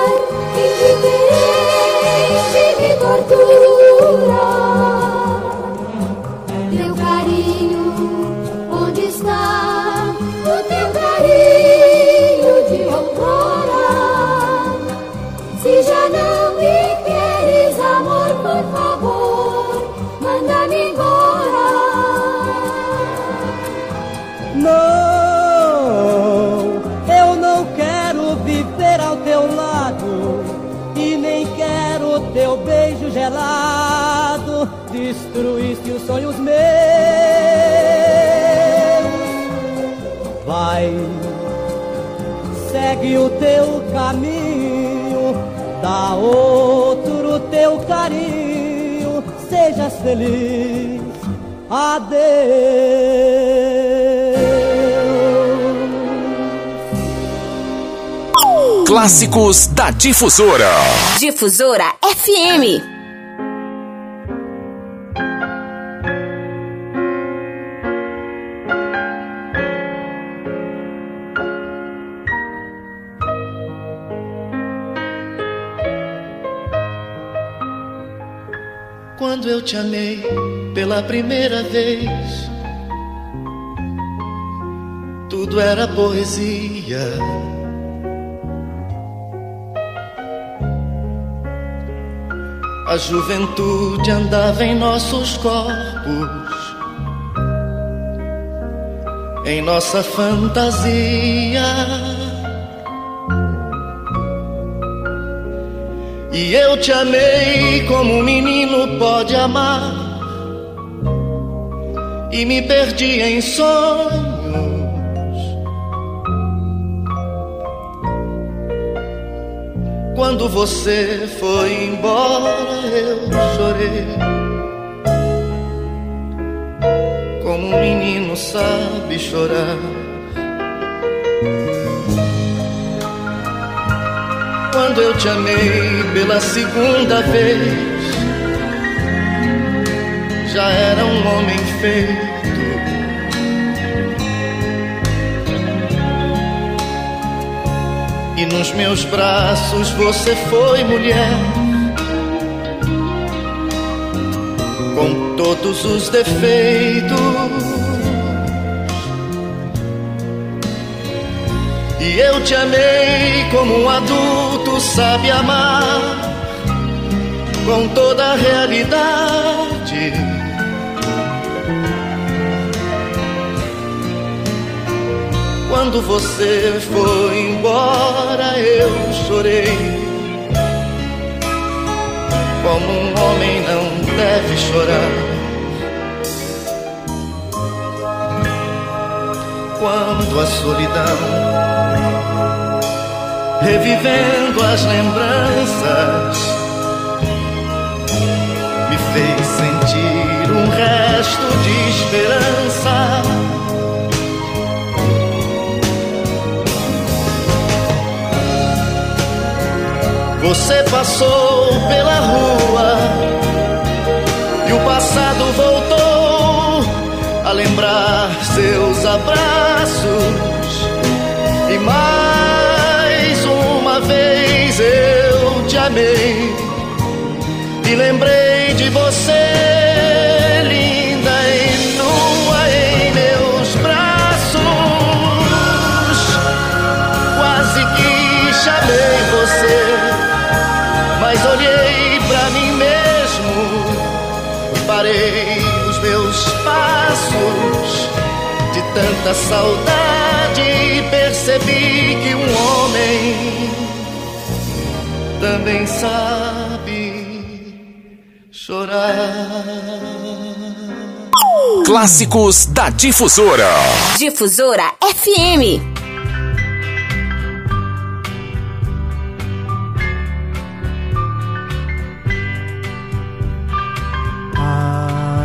gelado. Destruíste os sonhos meus. Vai, segue o teu caminho, dá outro teu carinho, sejas feliz. Adeus. Clássicos da Difusora. Difusora FM. Eu te amei pela primeira vez, tudo era poesia. A juventude andava em nossos corpos, em nossa fantasia. E eu te amei como um menino pode amar. E me perdi em sonhos. Quando você foi embora, eu chorei. Como um menino sabe chorar. Quando eu te amei pela segunda vez, já era um homem feito. E nos meus braços você foi mulher, com todos os defeitos. E eu te amei como um adulto sabe amar, com toda a realidade. Quando você foi embora, eu chorei. Como um homem não deve chorar. Quando a solidão revivendo as lembranças, me fez sentir um resto de esperança. Você passou pela rua e o passado seus abraços. E mais uma vez eu te amei tanta saudade percebi que um homem também sabe chorar. Clássicos da Difusora. Difusora FM.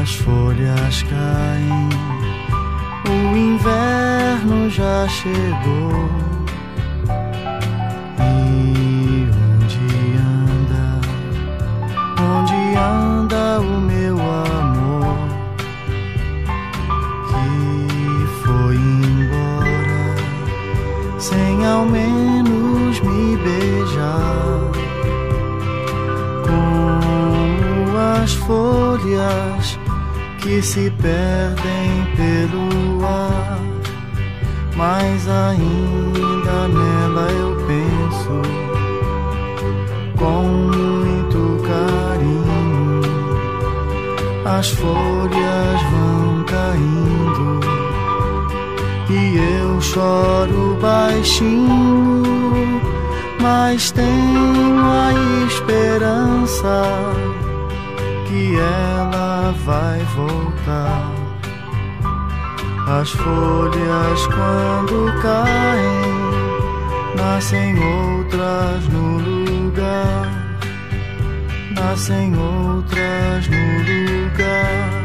As folhas caem, inverno já chegou. E onde anda, onde anda o meu amor que foi embora sem ao menos me beijar? Como as folhas que se perdem pelo ar, mas ainda nela eu penso com muito carinho. As folhas vão caindo e eu choro baixinho, mas tenho a esperança que ela vai voltar. As folhas quando caem, nascem outras no lugar, nascem outras no lugar.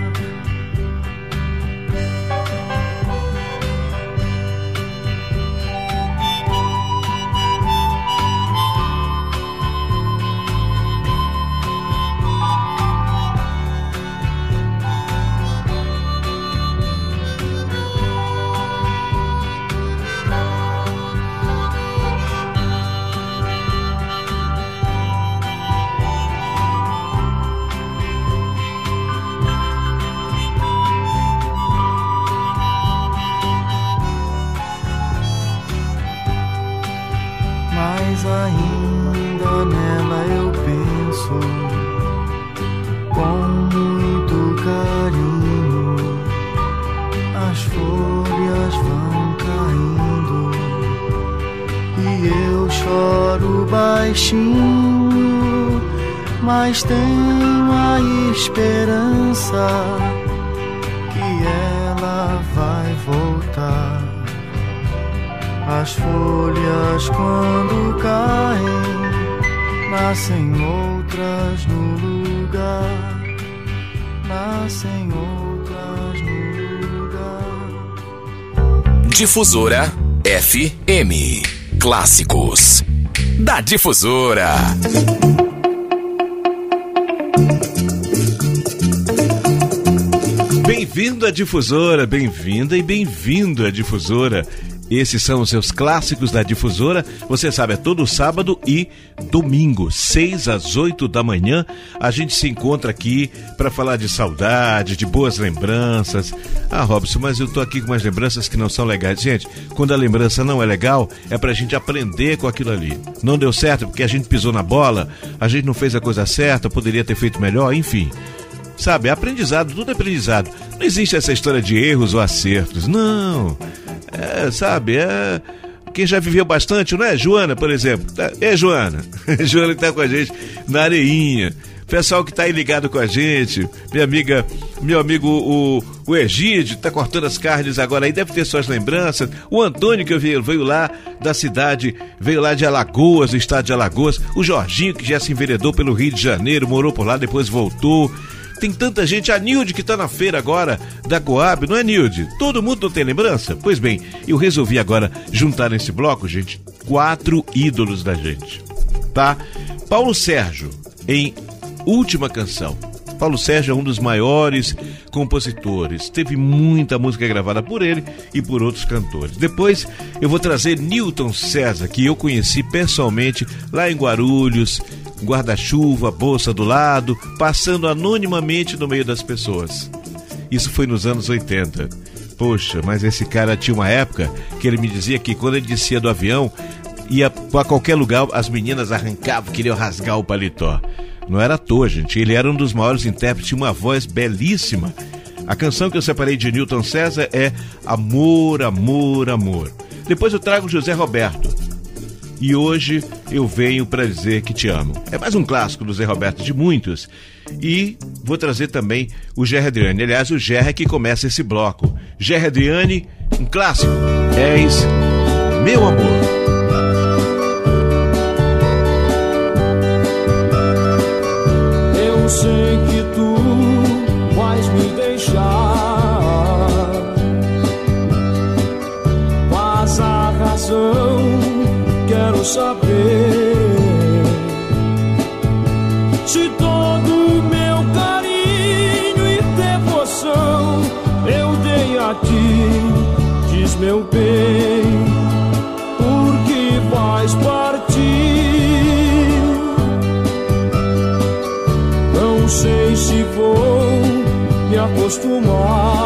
Baixinho, mas tenho a esperança que ela vai voltar. As folhas quando caem, nascem outras no lugar, nascem outras no lugar. Difusora FM. Clássicos. Da Difusora. Bem-vindo à Difusora, bem-vinda e bem-vindo à Difusora. Esses são os seus clássicos da difusora. Você sabe, é todo sábado e domingo, 6 às 8 da manhã. A gente se encontra aqui para falar de saudade, de boas lembranças. Ah, Robson, mas eu tô aqui com umas lembranças que não são legais. Gente, quando a lembrança não é legal, é pra gente aprender com aquilo ali. Não deu certo porque a gente pisou na bola, a gente não fez a coisa certa, poderia ter feito melhor, enfim. Sabe, aprendizado, tudo é aprendizado. Não existe essa história de erros ou acertos. Não. É, sabe, é. Quem já viveu bastante, não é? Joana, por exemplo. É, Joana. Joana que tá com a gente na areinha. Pessoal que tá aí ligado com a gente. Minha amiga, meu amigo, o, o Egídio, tá cortando as carnes agora aí, deve ter suas lembranças. O Antônio, que veio, veio lá da cidade, veio lá de Alagoas, do estado de Alagoas. O Jorginho, que já se enveredou pelo Rio de Janeiro, morou por lá, depois voltou tem tanta gente. A Nilde que tá na feira agora da Coab, não é Nilde? Todo mundo não tem lembrança? Pois bem, eu resolvi agora juntar nesse bloco, gente, quatro ídolos da gente. Tá? Paulo Sérgio, em Última Canção. Paulo Sérgio é um dos maiores compositores. Teve muita música gravada por ele e por outros cantores. Depois eu vou trazer Newton César, que eu conheci pessoalmente lá em Guarulhos, guarda-chuva, bolsa do lado, passando anonimamente no meio das pessoas. Isso foi nos anos 80. Poxa, mas esse cara tinha uma época que ele me dizia que quando ele descia do avião, ia para qualquer lugar, as meninas arrancavam, queriam rasgar o paletó. Não era à toa, gente. Ele era um dos maiores intérpretes, tinha uma voz belíssima. A canção que eu separei de Newton César é Amor, Amor, Amor. Depois eu trago José Roberto. E hoje eu venho para dizer que te amo. É mais um clássico do Zé Roberto de muitos. E vou trazer também o Gerry Adriane. Aliás, o Gerry que começa esse bloco. Gerry Adriane, um clássico. És meu amor. Meu bem, por que vais partir? Não sei se vou acostumar.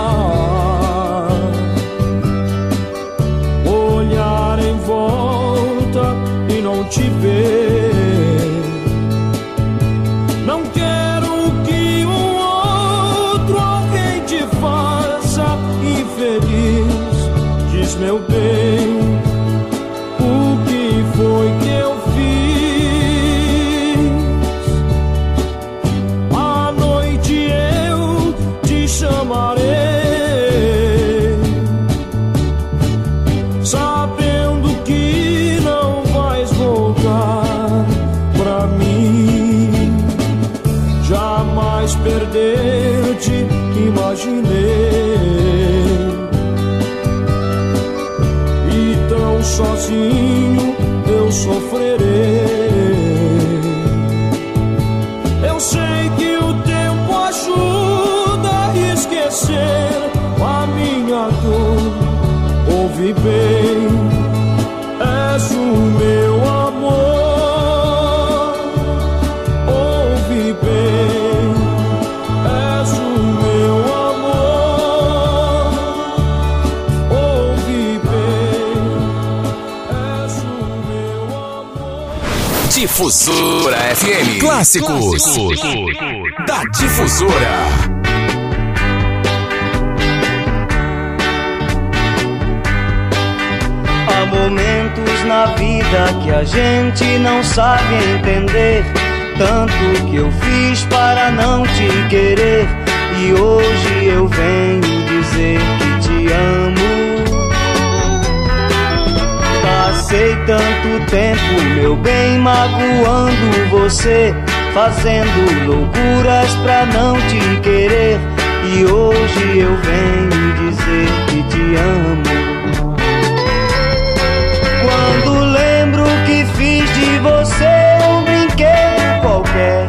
Difusora FM. Clássicos. Da Difusora. Há momentos na vida que a gente não sabe entender. Tanto que eu fiz para não te querer. E hoje eu venho dizer que te amo. Passei tanto tempo, meu bem, magoando você. Fazendo loucuras pra não te querer. E hoje eu venho dizer que te amo. Quando lembro que fiz de você um brinquedo qualquer,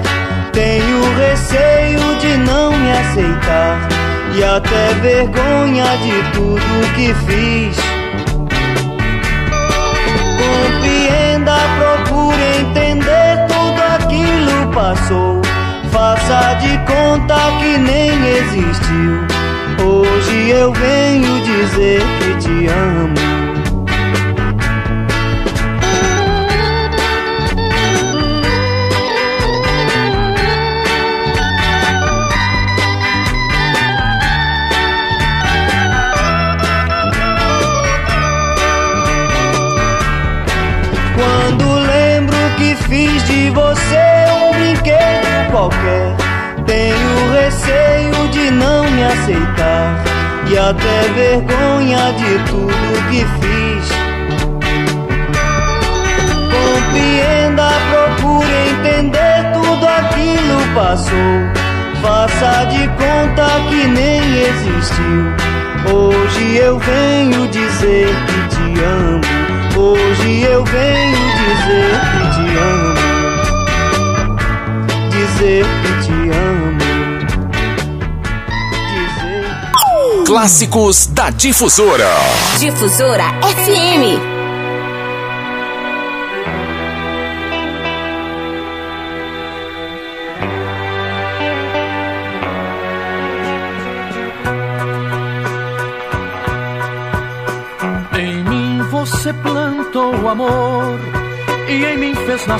tenho receio de não me aceitar e até vergonha de tudo que fiz. Compreenda, procure entender tudo aquilo passou. Faça de conta que nem existiu. Hoje eu venho dizer que te amo. Qualquer, tenho receio de não me aceitar e até vergonha de tudo que fiz. Compreenda, procure entender tudo aquilo passou. Faça de conta que nem existiu. Hoje eu venho dizer que te amo. Hoje eu venho dizer que te amo. Dizer que te amo. Clássicos da Difusora. Difusora FM.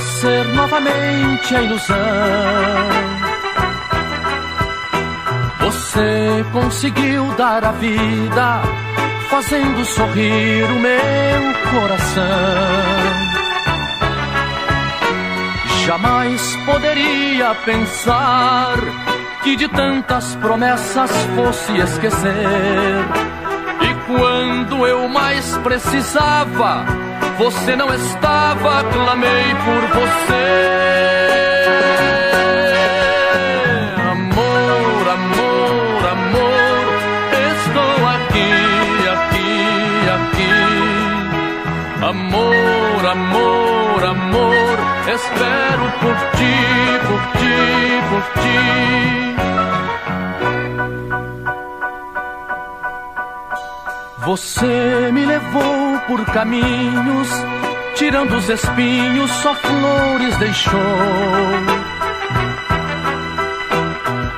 Nascer novamente a ilusão. Você conseguiu dar a vida, fazendo sorrir o meu coração. Jamais poderia pensar que de tantas promessas fosse esquecer. E quando eu mais precisava, você não estava, clamei por você. Amor, amor, amor, estou aqui, aqui, aqui. Amor, amor, amor, espero por ti, por ti, por ti. Você me levou por caminhos, tirando os espinhos, só flores deixou.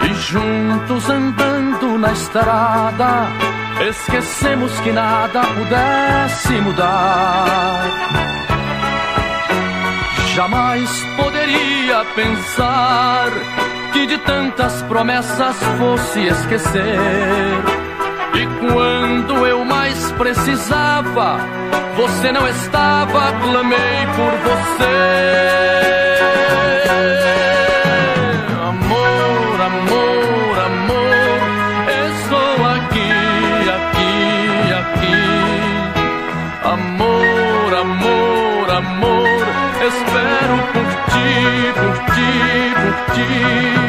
E juntos andando na estrada, esquecemos que nada pudesse mudar. Jamais poderia pensar que de tantas promessas fosse esquecer. E quando eu mais precisava, você não estava, clamei por você. Amor, amor, amor, estou aqui, aqui, aqui. Amor, amor, amor, espero por ti, por ti, por ti.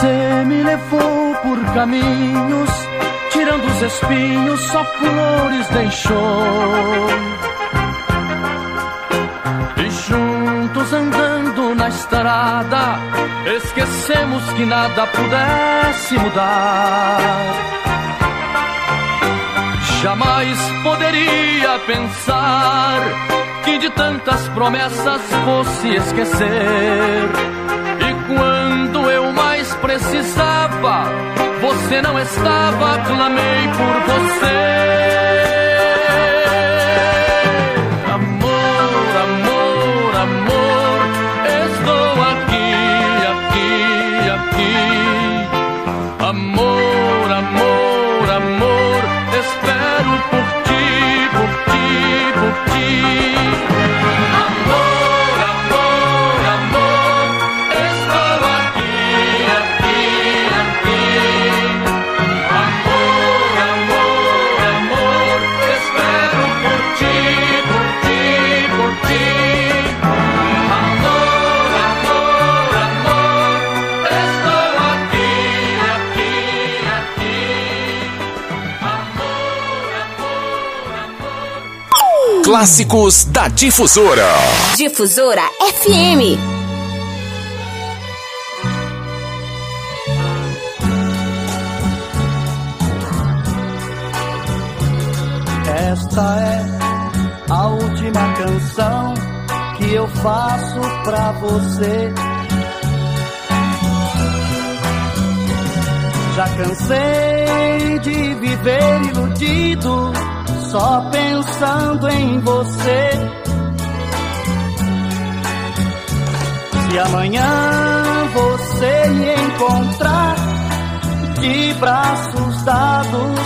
Você me levou por caminhos, tirando os espinhos, só flores deixou. E juntos andando na estrada, esquecemos que nada pudesse mudar. Jamais poderia pensar que de tantas promessas fosse esquecer. Precisava, você não estava, clamei por você. Amor, amor, amor, estou aqui, aqui, aqui. Amor, amor, amor, espero por ti, por ti, por ti. Clássicos da Difusora. Difusora FM. Esta é a última canção que eu faço pra você. Já cansei de viver iludido, só pensando em você. Se amanhã você me encontrar de braços dados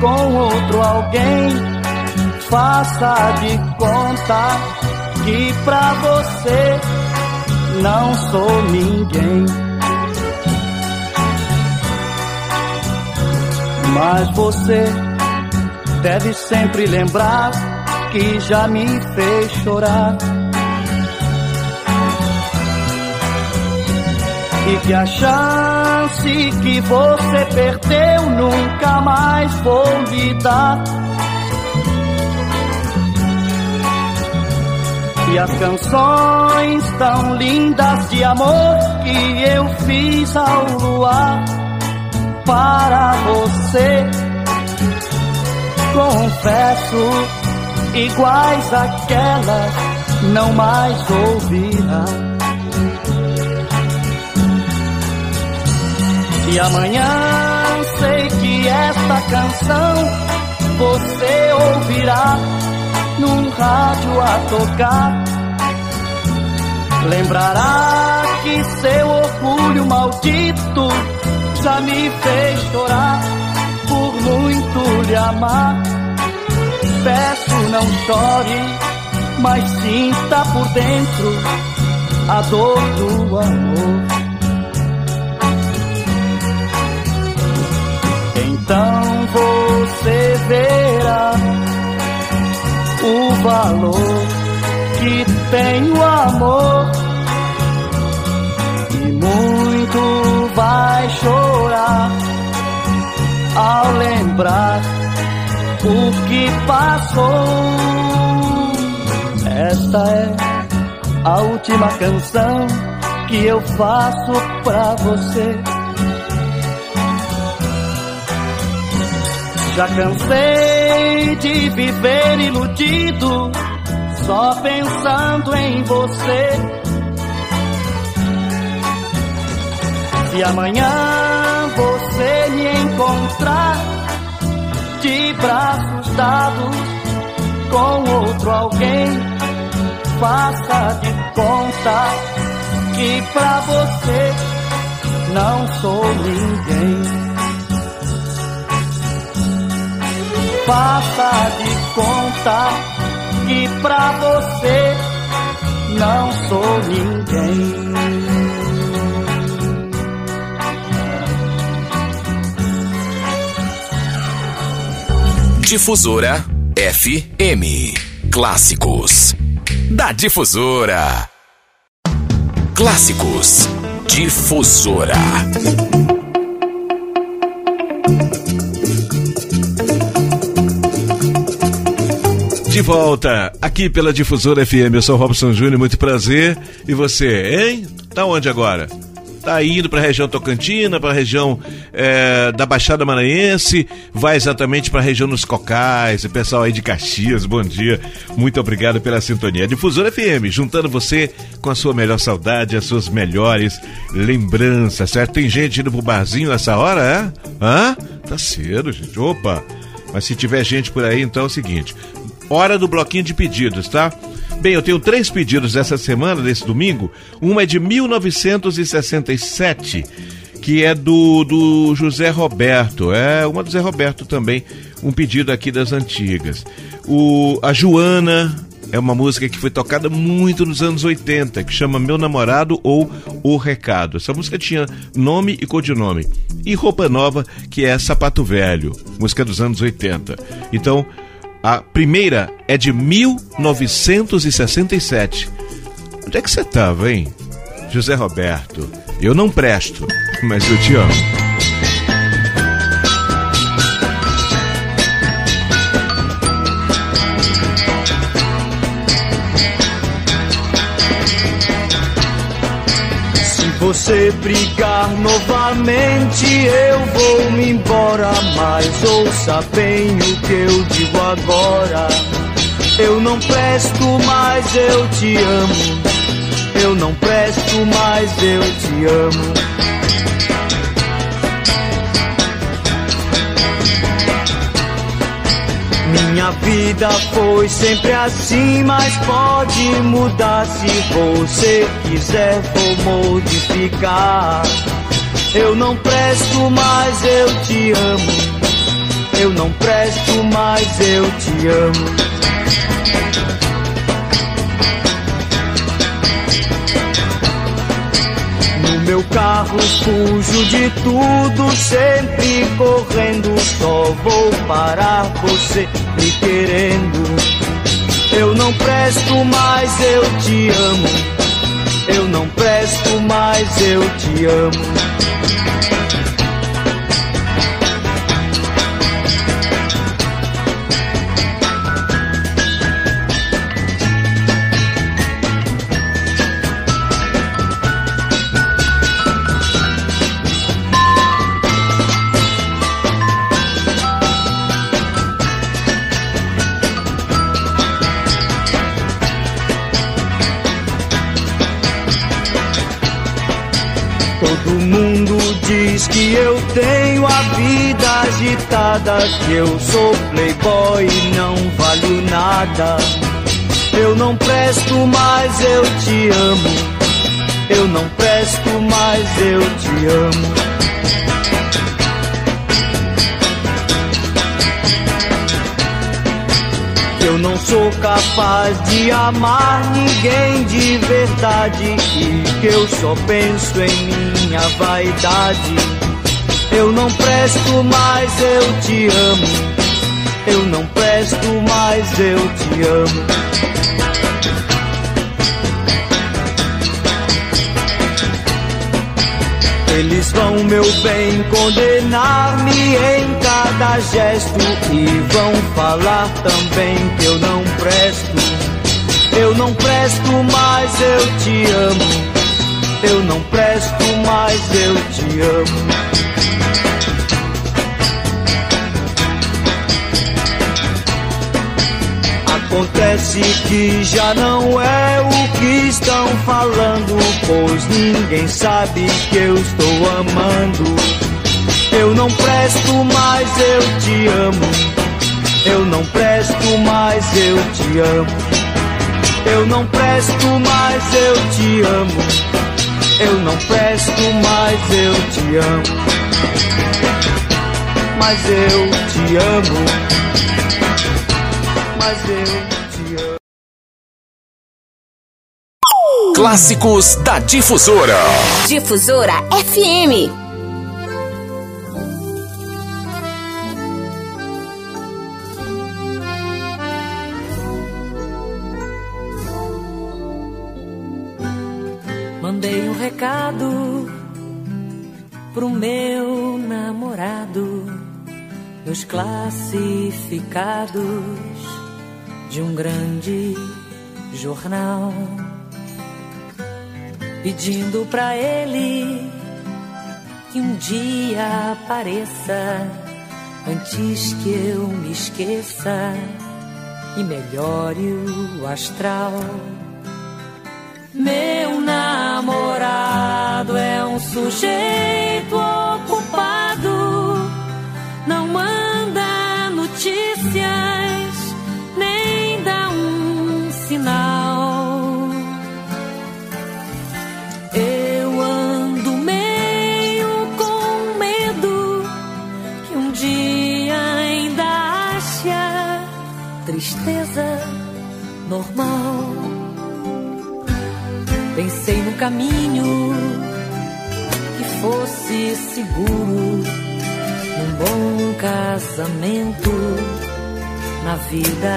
com outro alguém, faça de conta que pra você não sou ninguém. Mas você deve sempre lembrar que já me fez chorar. E que a chance que você perdeu nunca mais vou lhe dar. E as canções tão lindas de amor que eu fiz ao luar para você. Confesso, iguais àquelas não mais ouvirá. E amanhã sei que esta canção você ouvirá num rádio a tocar. Lembrará que seu orgulho maldito já me fez chorar muito lhe amar. Peço não chore, mas sinta por dentro a dor do amor. Então você verá o valor que tem o amor e muito vai chorar ao lembrar o que passou. Esta é a última canção que eu faço pra você. Já cansei de viver iludido, só pensando em você. Se amanhã você me encontrar de braços dados com outro alguém, faça de conta que pra você não sou ninguém. Faça de conta que pra você não sou ninguém. Difusora FM. Clássicos. Da Difusora. Clássicos. Difusora. De volta aqui pela Difusora FM. Eu sou Robson Júnior, muito prazer. E você, hein? Tá onde agora? Tá indo para a região Tocantina, para a região é, da Baixada Maranhense, vai exatamente para a região dos Cocais, pessoal aí de Caxias, bom dia, muito obrigado pela sintonia. Difusora FM, juntando você com a sua melhor saudade, as suas melhores lembranças, certo? Tem gente indo pro barzinho nessa hora, é? Hã? Tá cedo, gente, opa! Mas se tiver gente por aí, então é o seguinte: hora do bloquinho de pedidos, tá? Bem, eu tenho três pedidos essa semana, desse domingo. Uma é de 1967, que é do, do José Roberto. É uma do Zé Roberto também, um pedido aqui das antigas. O, a Joana é uma música que foi tocada muito nos anos 80, que chama Meu Namorado ou O Recado. Essa música tinha nome e codinome. E Roupa Nova, que é Sapato Velho, música dos anos 80. Então, a primeira é de 1967. Onde é que você estava, hein? José Roberto, eu não presto, mas eu te amo. Você brigar novamente, eu vou me embora. Mas ouça bem o que eu digo agora. Eu não presto, mas eu te amo. Eu não presto, mas eu te amo. Minha vida foi sempre assim, mas pode mudar se você quiser, vou modificar. Eu não presto, mas eu te amo. Eu não presto, mas eu te amo. No meu carro fujo de tudo, sempre correndo. Só vou parar você querendo. Eu não presto, mas eu te amo. Eu não presto, mas eu te amo. Todo mundo diz que eu tenho a vida agitada, que eu sou playboy e não valho nada. Eu não presto, mas eu te amo. Eu não presto, mas eu te amo. Eu não sou capaz de amar ninguém de verdade e que eu só penso em minha vaidade. Eu não presto, mas eu te amo. Eu não presto, mas eu te amo. Eles vão, meu bem, condenar-me em cada gesto e vão falar também que eu não presto. Eu não presto, mas eu te amo. Eu não presto, mas eu te amo. Acontece que já não é o que estão falando, pois ninguém sabe que eu estou amando. Eu não presto, mas eu te amo. Eu não presto, mas eu te amo. Eu não presto, mas eu te amo. Eu não presto, mas eu te amo. Mas eu te amo. Mas eu te amo. Clássicos da Difusora. Difusora FM. Pro meu namorado nos classificados de um grande jornal, pedindo pra ele que um dia apareça antes que eu me esqueça e melhore o astral. Meu namorado é um sujeito ocupado, não manda caminho que fosse seguro, num bom casamento, na vida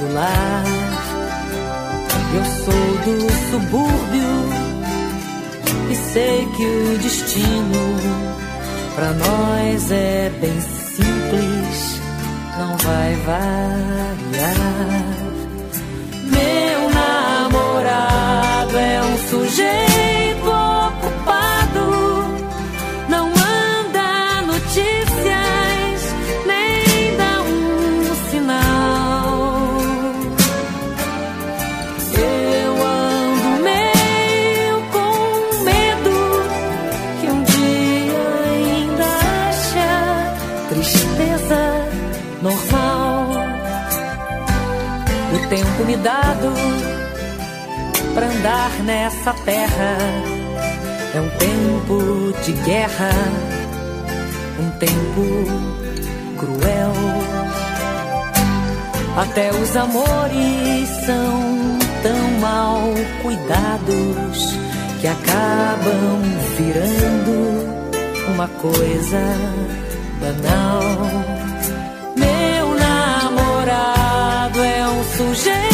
do lar. Eu sou do subúrbio e sei que o destino pra nós é bem simples, não vai variar. Sujeito ocupado, não manda notícias, nem dá um sinal. Eu ando meio com medo que um dia ainda acha tristeza normal. O tempo me dado andar nessa terra é um tempo de guerra, um tempo cruel. Até os amores são tão mal cuidados que acabam virando uma coisa banal. Meu namorado é um sujeito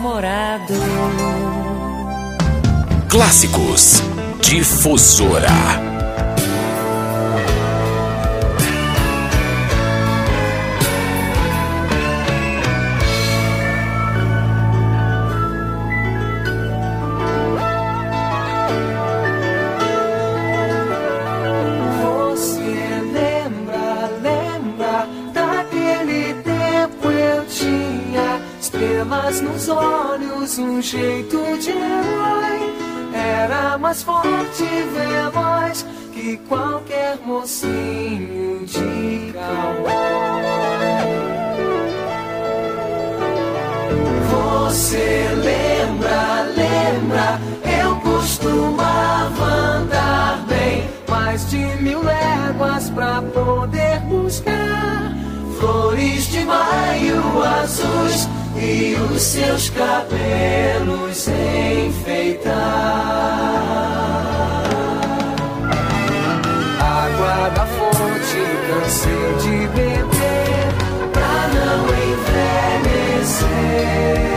namorado. Clássicos Difusora. Nos olhos, um jeito de herói. Era mais forte e veloz que qualquer mocinho de cowboy. Você lembra, lembra, eu costumava andar bem mais de mil léguas pra poder buscar flores de maio azuis e os seus cabelos enfeitar. Água da fonte, cansei de beber pra não envelhecer.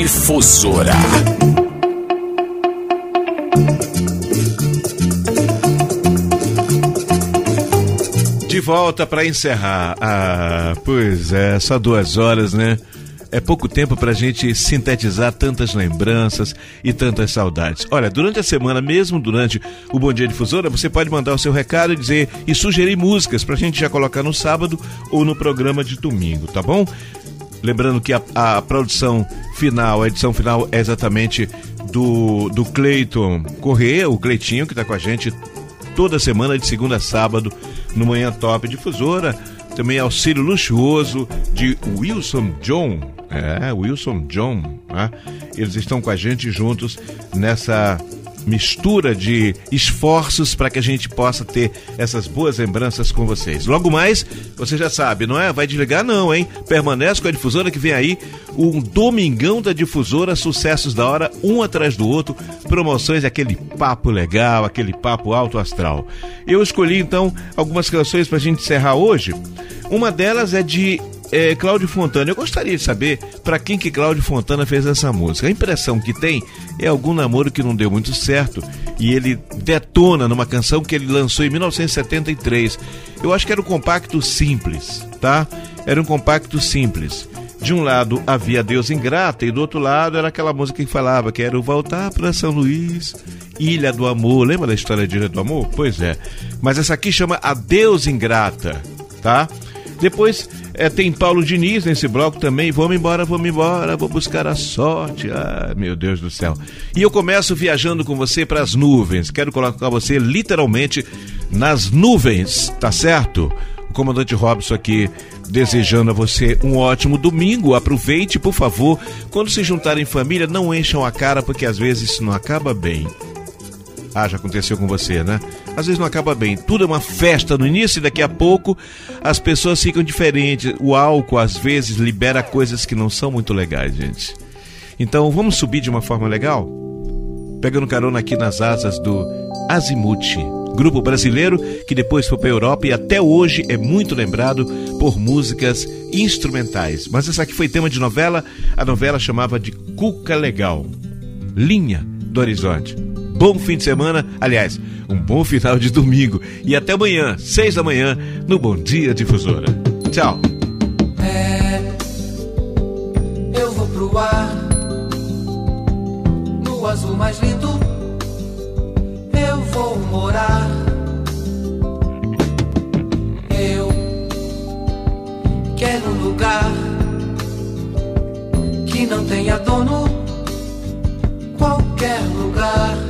Difusora. De volta para encerrar. Ah, pois é, só duas horas, né? É pouco tempo para a gente sintetizar tantas lembranças e tantas saudades. Olha, durante a semana, mesmo durante o Bom Dia Difusora, você pode mandar o seu recado e dizer e sugerir músicas para a gente já colocar no sábado ou no programa de domingo, tá bom? Lembrando que a, a produção final, a edição final é exatamente do, do Cleiton Corrêa, o Cleitinho, que está com a gente toda semana, de segunda a sábado, no Manhã Top Difusora. Também auxílio luxuoso de Wilson John. É, Wilson John. Né? Eles estão com a gente juntos nessa mistura de esforços para que a gente possa ter essas boas lembranças com vocês. Logo mais, você já sabe, não é? Vai desligar não, hein? Permanece com a difusora que vem aí um domingão da difusora, sucessos da hora, um atrás do outro, promoções, aquele papo legal, aquele papo alto astral. Eu escolhi então algumas canções para a gente encerrar hoje. Uma delas é de é, Cláudio Fontana. Eu gostaria de saber para quem que Cláudio Fontana fez essa música. A impressão que tem é algum namoro que não deu muito certo e ele detona numa canção que ele lançou em 1973. Eu acho que era um compacto simples, tá? Era um compacto simples. De um lado havia Deus Ingrata e do outro lado era aquela música que falava Quero voltar para São Luís, Ilha do Amor. Lembra da história de Ilha do Amor? Pois é. Mas essa aqui chama A Deus Ingrata, tá? Depois é, tem Paulo Diniz nesse bloco também. Vamos embora, vamos embora, vou buscar a sorte. Ah, meu Deus do céu. E eu começo viajando com você para as nuvens. Quero colocar você literalmente nas nuvens, tá certo? O comandante Robson aqui Desejando a você um ótimo domingo. Aproveite, por favor. Quando se juntarem em família, não encham a cara, porque às vezes isso não acaba bem. Ah, já aconteceu com você, né? Às vezes não acaba bem. Tudo é uma festa no início e daqui a pouco as pessoas ficam diferentes. O álcool, às vezes, libera coisas que não são muito legais, gente. Então, vamos subir de uma forma legal? Pegando carona aqui nas asas do Azimuth, grupo brasileiro que depois foi para Europa e até hoje é muito lembrado por músicas instrumentais. Mas essa aqui foi tema de novela, a novela chamava de Cuca Legal. Linha do Horizonte. Bom fim de semana, aliás, um bom final de domingo e até amanhã, seis da manhã, no Bom Dia Difusora. Tchau. É, eu vou pro ar, no azul mais lindo, eu vou morar. Eu quero um lugar que não tenha dono, qualquer lugar.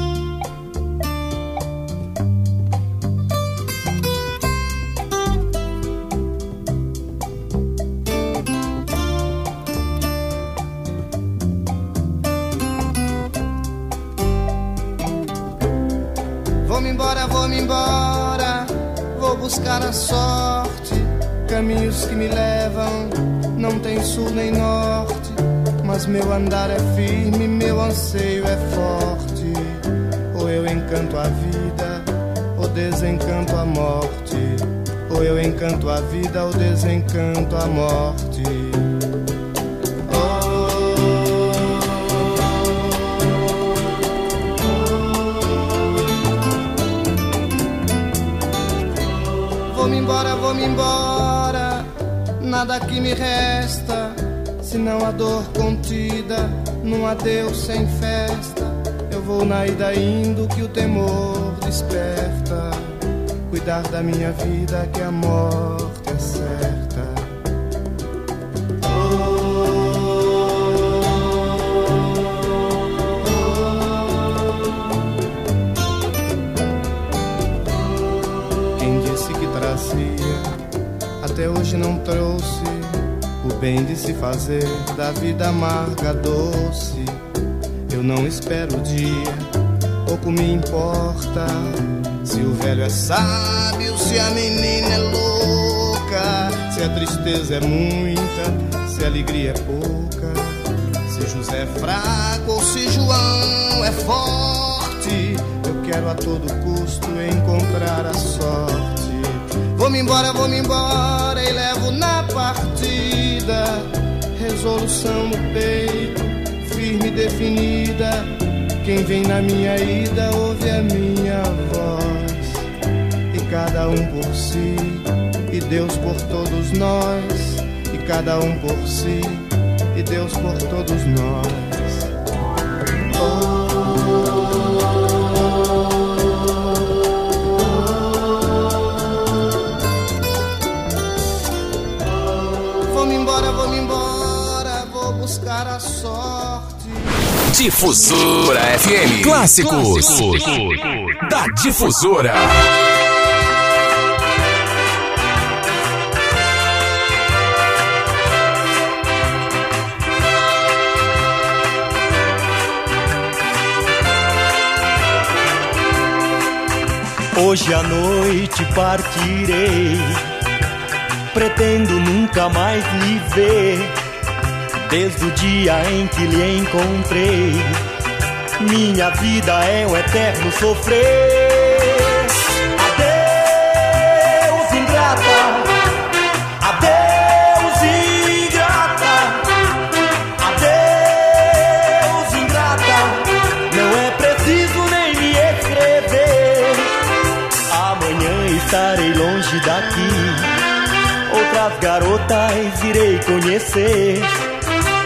Num adeus sem festa. Eu vou na ida indo que o temor desperta, cuidar da minha vida que a morte bem de se fazer da vida amarga doce. Eu não espero o dia, pouco me importa se o velho é sábio, se a menina é louca, se a tristeza é muita, se a alegria é pouca, se José é fraco ou se João é forte. Eu quero a todo custo encontrar a sorte. Vou-me embora, vou-me embora e levo na partida resolução no peito, firme e definida. Quem vem na minha ida ouve a minha voz. E cada um por si, e Deus por todos nós. E cada um por si, e Deus por todos nós. Difusora FM. Clássicos. Da Difusora. Hoje à noite partirei. Pretendo nunca mais lhe ver. Desde o dia em que lhe encontrei, minha vida é um eterno sofrer. Adeus, ingrata. Adeus, ingrata. Adeus, ingrata. Não é preciso nem me escrever. Amanhã estarei longe daqui. Outras garotas irei conhecer.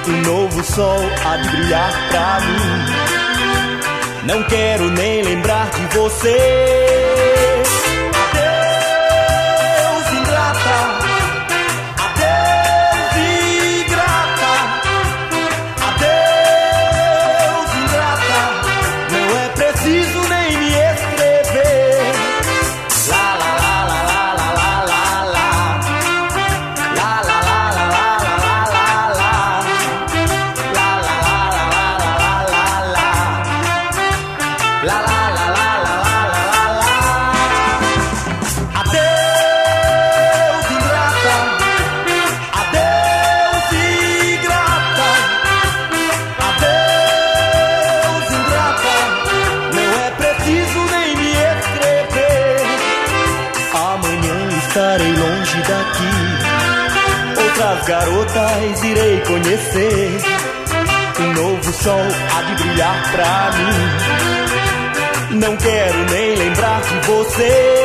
Um novo sol de brilhar pra mim. Não quero nem lembrar de você. Garotas irei conhecer. Um novo sol há de brilhar pra mim. Não quero nem lembrar de você.